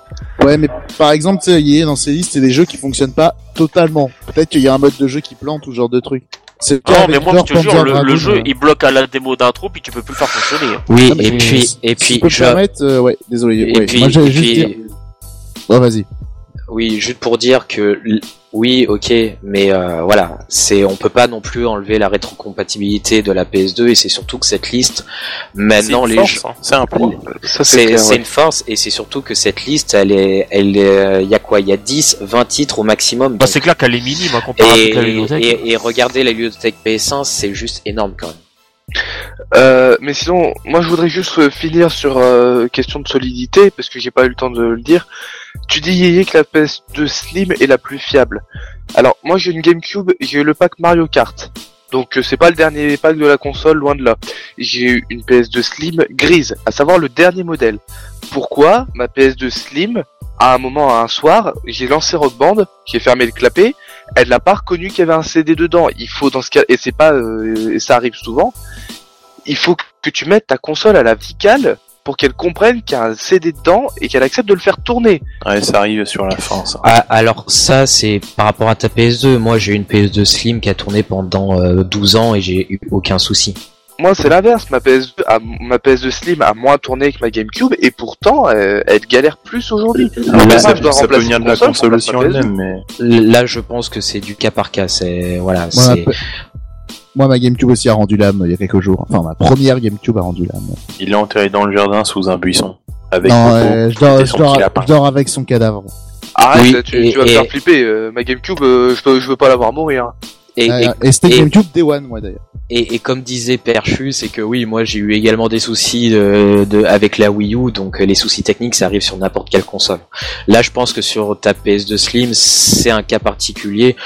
ouais, mais par exemple, tu sais, il y a dans ces listes, c'est des jeux qui fonctionnent pas totalement. Peut-être qu'il y a un mode de jeu qui plante ou ce genre de truc. C'est Non, mais moi, je te jure, le, jeu, il bloque à la démo d'intro, puis tu peux plus le faire fonctionner. hein. Oui, Ah, et puis et puis je peux me je, permettre, euh, ouais, désolé. et ouais, puis, moi, et juste puis- dire. Ouais, vas-y. Oui, juste pour dire que oui, ok, mais euh, voilà, c'est on peut pas non plus enlever la rétrocompatibilité de la PS2 et c'est surtout que cette liste maintenant les hein. C'est un une force et c'est surtout que cette liste elle est elle est il y a quoi? Il y a 10 20 titres au maximum. Bah, c'est clair qu'elle est minime, hein, comparé et, à la bibliothèque. et, et regardez la bibliothèque PS1, c'est juste énorme quand même. Euh, mais sinon, moi je voudrais juste euh, finir sur euh, question de solidité parce que j'ai pas eu le temps de le dire. Tu dis Yéyé que la PS2 Slim est la plus fiable. Alors moi j'ai une GameCube, j'ai eu le pack Mario Kart. Donc euh, c'est pas le dernier pack de la console, loin de là. J'ai eu une PS2 Slim grise, à savoir le dernier modèle. Pourquoi ma PS2 Slim, à un moment, à un soir, j'ai lancé Rock Band, j'ai fermé le clapet, elle n'a pas reconnu qu'il y avait un CD dedans. Il faut dans ce cas, et c'est pas, euh, et ça arrive souvent, il faut que tu mettes ta console à la vicale pour qu'elle comprenne qu'il y a un CD dedans et qu'elle accepte de le faire tourner. Ouais, ça arrive sur la fin, ça. Ah, alors ça c'est par rapport à ta PS2. Moi j'ai une PS2 Slim qui a tourné pendant euh, 12 ans et j'ai eu aucun souci. Moi, c'est l'inverse. Ma PS2, a- ma PS2 Slim a moins tourné que ma GameCube et pourtant, euh, elle galère plus aujourd'hui. Après, Moi, ça, je dois ça peut remplacer venir de une la console, console je aussi en remplace ma elle-même, mais Là je pense que c'est du cas par cas. C'est voilà. Moi, ma GameCube aussi a rendu l'âme il y a quelques jours. Enfin, ma première GameCube a rendu l'âme. il est enterré dans le jardin sous un buisson. Avec Non, euh, je, dors, je, son dors, je avec son cadavre. Arrête, Oui, tu, et- tu vas me faire flipper. euh, ma GameCube, euh, je, veux, je veux pas la voir mourir. et, et, et c'était et- GameCube Day One, moi d'ailleurs. et, et comme disait Perchu, c'est que oui, moi j'ai eu également des soucis de, de- avec la Wii U, donc euh, les soucis techniques ça arrive sur n'importe quelle console. Là, je pense que sur ta PS2 Slim, c'est un cas particulier.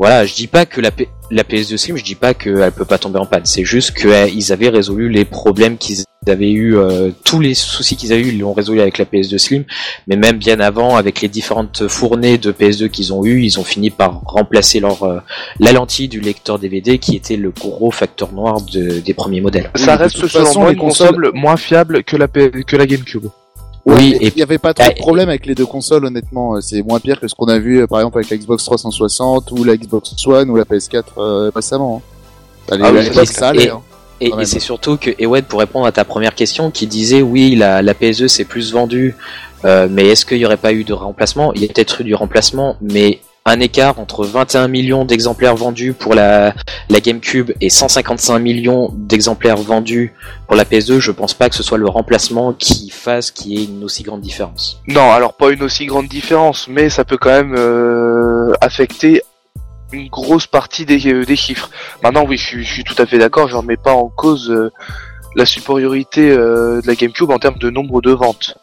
Voilà, je dis pas que la, P- la PS2 Slim, je dis pas qu'elle peut pas tomber en panne. C'est juste qu'ils avaient résolu les problèmes qu'ils avaient eu, euh, tous les soucis qu'ils avaient eu, ils l'ont résolu avec la PS2 Slim. Mais même bien avant, avec les différentes fournées de PS2 qu'ils ont eu, ils ont fini par remplacer leur euh, la lentille du lecteur DVD qui était le gros facteur noir de- des premiers modèles. Ça reste toute selon façon, moi les une consoles- console moins fiable que la, P- que la GameCube. Oui, et il y avait pas trop de problème avec les deux consoles, honnêtement. Euh, C'est moins pire que ce qu'on a vu, euh, par exemple, avec la Xbox 360 ou la Xbox One ou la PS4 euh, récemment. hein. Ah oui, ça. Et- hein. Et, et c'est surtout que Ewed, pour répondre à ta première question, qui disait oui, la, la PSE c'est plus vendu, euh, mais est-ce qu'il n'y aurait pas eu de remplacement? Il y a peut-être eu du remplacement, mais un écart entre 21 millions d'exemplaires vendus pour la, GameCube et 155 millions d'exemplaires vendus pour la PS2, je pense pas que ce soit le remplacement qui fasse qu'il y ait une aussi grande différence. Non, alors pas une aussi grande différence, mais ça peut quand même euh, affecter une grosse partie des, euh, des chiffres. Maintenant, oui, je, suis- tout à fait d'accord, je remets pas en cause euh, la supériorité de la GameCube en termes de nombre de ventes.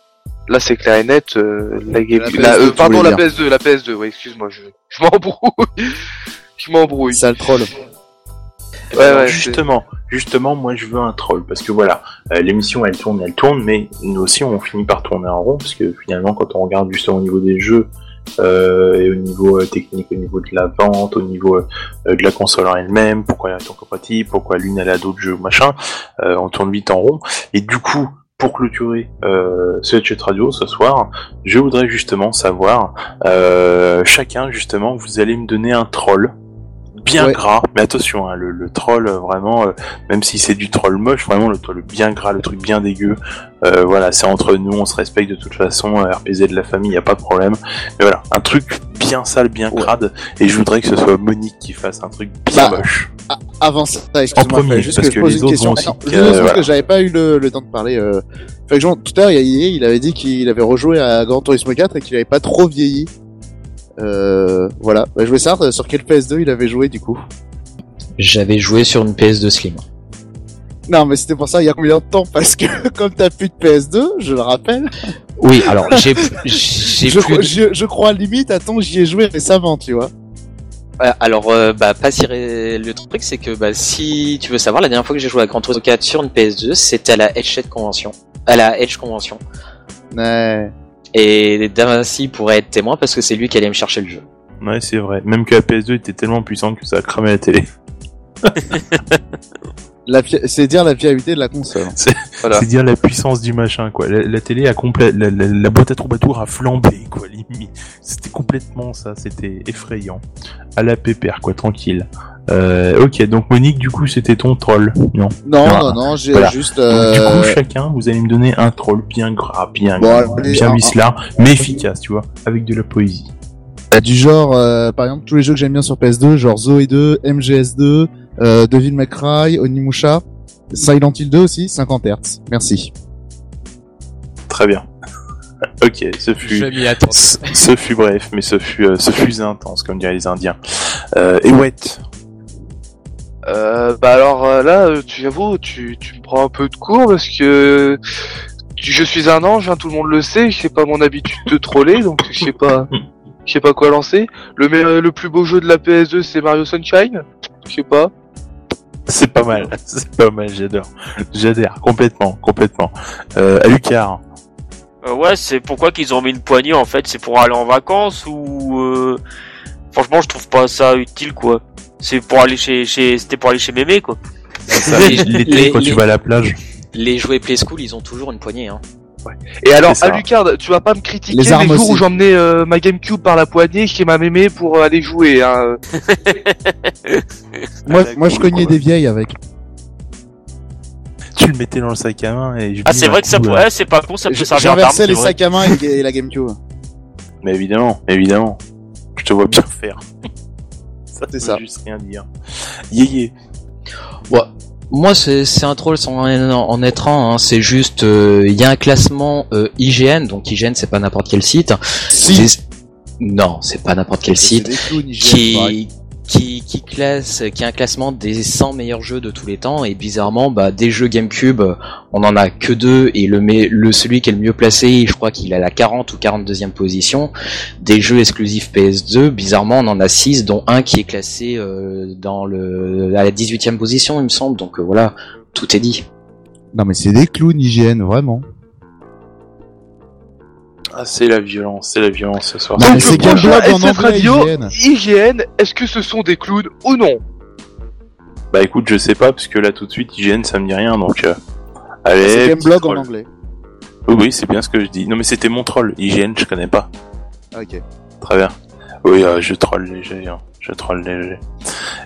Là, c'est clair et net. euh, la PS2, euh, pardon, la dire. PS2, la PS2. Oui, excuse-moi, je, je m'embrouille. <laughs> je m'embrouille. Sale troll. Ouais, Alors, ouais, justement, justement, moi je veux un troll parce que voilà, euh, l'émission elle tourne, elle tourne, mais nous aussi on finit par tourner en rond parce que finalement quand on regarde justement au niveau des jeux euh, et au niveau euh, technique, au niveau de la vente, au niveau euh, de la console en elle-même, pourquoi elle est compatible, pourquoi l'une elle a d'autres jeux machin, euh, on tourne vite en rond et du coup. Pour clôturer euh, ce chat radio ce soir, je voudrais justement savoir, euh, chacun justement, vous allez me donner un troll bien Ouais. gras, mais attention, hein, le, le troll euh, vraiment, euh, même si c'est du troll moche, vraiment le troll bien gras, le truc bien dégueu, euh, voilà, c'est entre nous, on se respecte de toute façon, RPZ de la famille, y a pas de problème, mais voilà, un truc bien sale, bien Ouais. crade, et je voudrais que ce soit Monique qui fasse un truc bien Bah, moche. Avant ça, excuse-moi, En premier, fallait juste parce que je que pose les une autres question. vont aussi Attends, que- juste parce voilà. que j'avais pas eu le, le temps de parler. Euh... Fait que genre, tout à l'heure, il y a Yé, il avait dit qu'il avait rejoué à Gran Turismo 4 et qu'il avait pas trop vieilli. Euh, voilà. Bah, je voulais savoir euh, sur quel PS2 il avait joué du coup. J'avais joué sur une PS2 Slim. Non, mais c'était pour ça, il y a combien de temps? Parce que <laughs> comme t'as plus de PS2, je le rappelle, Oui, alors j'ai <laughs> j'ai je, plus je, je crois limite, attends, j'y ai joué récemment, tu vois. Ouais, alors, euh, bah, pas si ré- le truc, c'est que, bah, si tu veux savoir, la dernière fois que j'ai joué à Gran Turismo 4 sur une PS2, c'était à la Edge Convention. À la Edge Convention. Ouais. Et Damassi pourrait être témoin parce que c'est lui qui allait me chercher le jeu. Ouais, c'est vrai, même que la PS2 était tellement puissante que ça a cramé la télé. <laughs> La fi- C'est dire la fiabilité de la console. Voilà. C'est dire la puissance du machin, quoi. La, la télé a complète, la, la, la boîte à troubadour a flambé, quoi. limite. C'était complètement ça, c'était effrayant. À la pépère, quoi, tranquille. Euh, ok, donc Monique, du coup, c'était ton troll, non Non, non, non, j'ai Voilà. juste. Donc, Euh... Du coup, chacun, vous allez me donner un troll bien gras, bien Bon, gras, allez, bien mais efficace, tu vois, avec de la poésie. Bah, du genre, euh, par exemple, tous les jeux que j'aime bien sur PS2, genre Zoé 2, MGS2, euh, Devil May Cry, Onimusha, Silent Hill 2 aussi, 50 Hz. Merci. Très bien. <laughs> ok, ce fut... Je m'y attends. Ce ce fut bref, mais ce fut, euh, ce fut intense, comme diraient les Indiens. Euh, et ouais, Euh, bah alors euh, là, euh, tu j'avoue, tu, tu me prends un peu de cours parce que je suis un ange, hein, tout le monde le sait. Je sais pas mon habitude de troller, donc je sais pas, je sais pas quoi lancer. Le me- le plus beau jeu de la PS2, c'est Mario Sunshine. Je sais pas. c'est pas mal, <laughs> c'est pas mal, j'adore. J'adhère, complètement, complètement. Euh, Alucard, Euh, ouais, c'est pourquoi qu'ils ont mis une poignée en fait, c'est pour aller en vacances ou euh... Franchement, je trouve pas ça utile, quoi. C'est pour aller chez, chez, c'était pour aller chez mémé, quoi. <laughs> L'été, quand les- tu vas à la plage. Les jouets Play School, ils ont toujours une poignée. Hein. Et alors. Alucard, tu vas pas me critiquer Les les, jours aussi. où j'emmenais euh, ma GameCube par la poignée chez ma mémé pour euh, aller jouer. Hein. <laughs> Moi, Ah, moi je cognais des vieilles avec. Tu le mettais dans le sac à main et je Ah, c'est bah, vrai que ça pourrait, c'est pas con, ça peut Je- servir. J'inversais les sacs à main et, et la GameCube. Mais évidemment, évidemment. Je te vois bien faire. <laughs> Ça, C'est ça. juste rien dire. Yéyé. Ouais. Moi, c'est c'est un troll sans en, en être un. hein. C'est juste, euh, il y a un classement euh, IGN. Donc IGN, c'est pas n'importe quel site. Si. Des- Non, c'est pas n'importe quel site. des clowns, IGN, pareil. Qui qui classe qui a un classement des 100 meilleurs jeux de tous les temps. Et bizarrement bah des jeux GameCube on en a que deux. Et le le celui qui est le mieux placé je crois qu'il a la 40 ou 42e position. Des jeux exclusifs PS2 bizarrement on en a 6 dont un qui est classé euh, dans le à la 18e position il me semble. Donc euh, voilà tout est dit. Non mais c'est des clowns IGN, vraiment. Ah, c'est la violence, c'est la violence ce soir. Donc, c'est le prochain Gameblog en SF anglais, Radio, IGN. Est-ce que ce sont des clowns ou non Bah écoute, je sais pas, parce que là tout de suite, IGN ça me dit rien, donc... euh, C'est Allez, petit Gameblog en anglais. Oui, oui, c'est bien ce que je dis. Non mais c'était mon troll, IGN je connais pas. Ah, Ok. Très bien. Oui, euh, je troll léger, hein. je troll léger.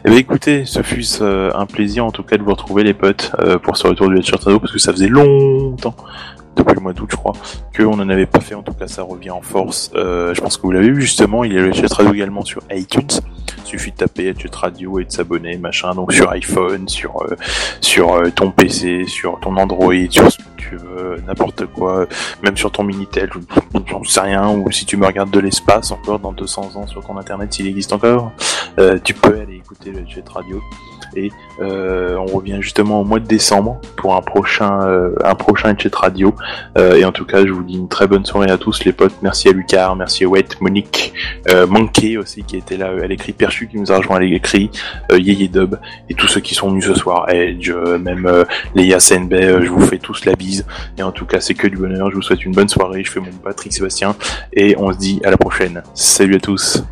Eh ben écoutez, ce fut euh, un plaisir en tout cas de vous retrouver les potes euh, pour ce retour du Headshot Radio parce que ça faisait longtemps, depuis le mois d'août je crois, qu'on n'en avait pas fait. En tout cas, ça revient en force. Euh, je pense que vous l'avez vu justement. Il y a le Headshot Radio également sur iTunes. Suffit de taper Headshot Radio et de s'abonner, machin. Donc sur iPhone, sur euh, sur euh, ton PC, sur ton Android, sur ce que tu veux, n'importe quoi, même sur ton Minitel, j'en sais rien. Ou si tu me regardes de l'espace encore dans 200 ans sur ton internet, s'il existe encore, euh, tu peux aller écouter le Headshot Radio. Et euh, on revient justement au mois de décembre pour un prochain un prochain Headshot Radio. Euh, et en tout cas, je vous dis une très bonne soirée à tous les potes. Merci à Lucas, merci à Wet, Monique, euh, Monkey aussi qui était là à l'écrit, Perchu qui nous a rejoint à l'écrit, euh, Yeye Dub et tous ceux qui sont venus ce soir, Edge, euh, même euh, Senbei, euh, je vous fais tous la bise. Et en tout cas, c'est que du bonheur. Je vous souhaite une bonne soirée. Je fais mon Patrick Sébastien et on se dit à la prochaine. Salut à tous.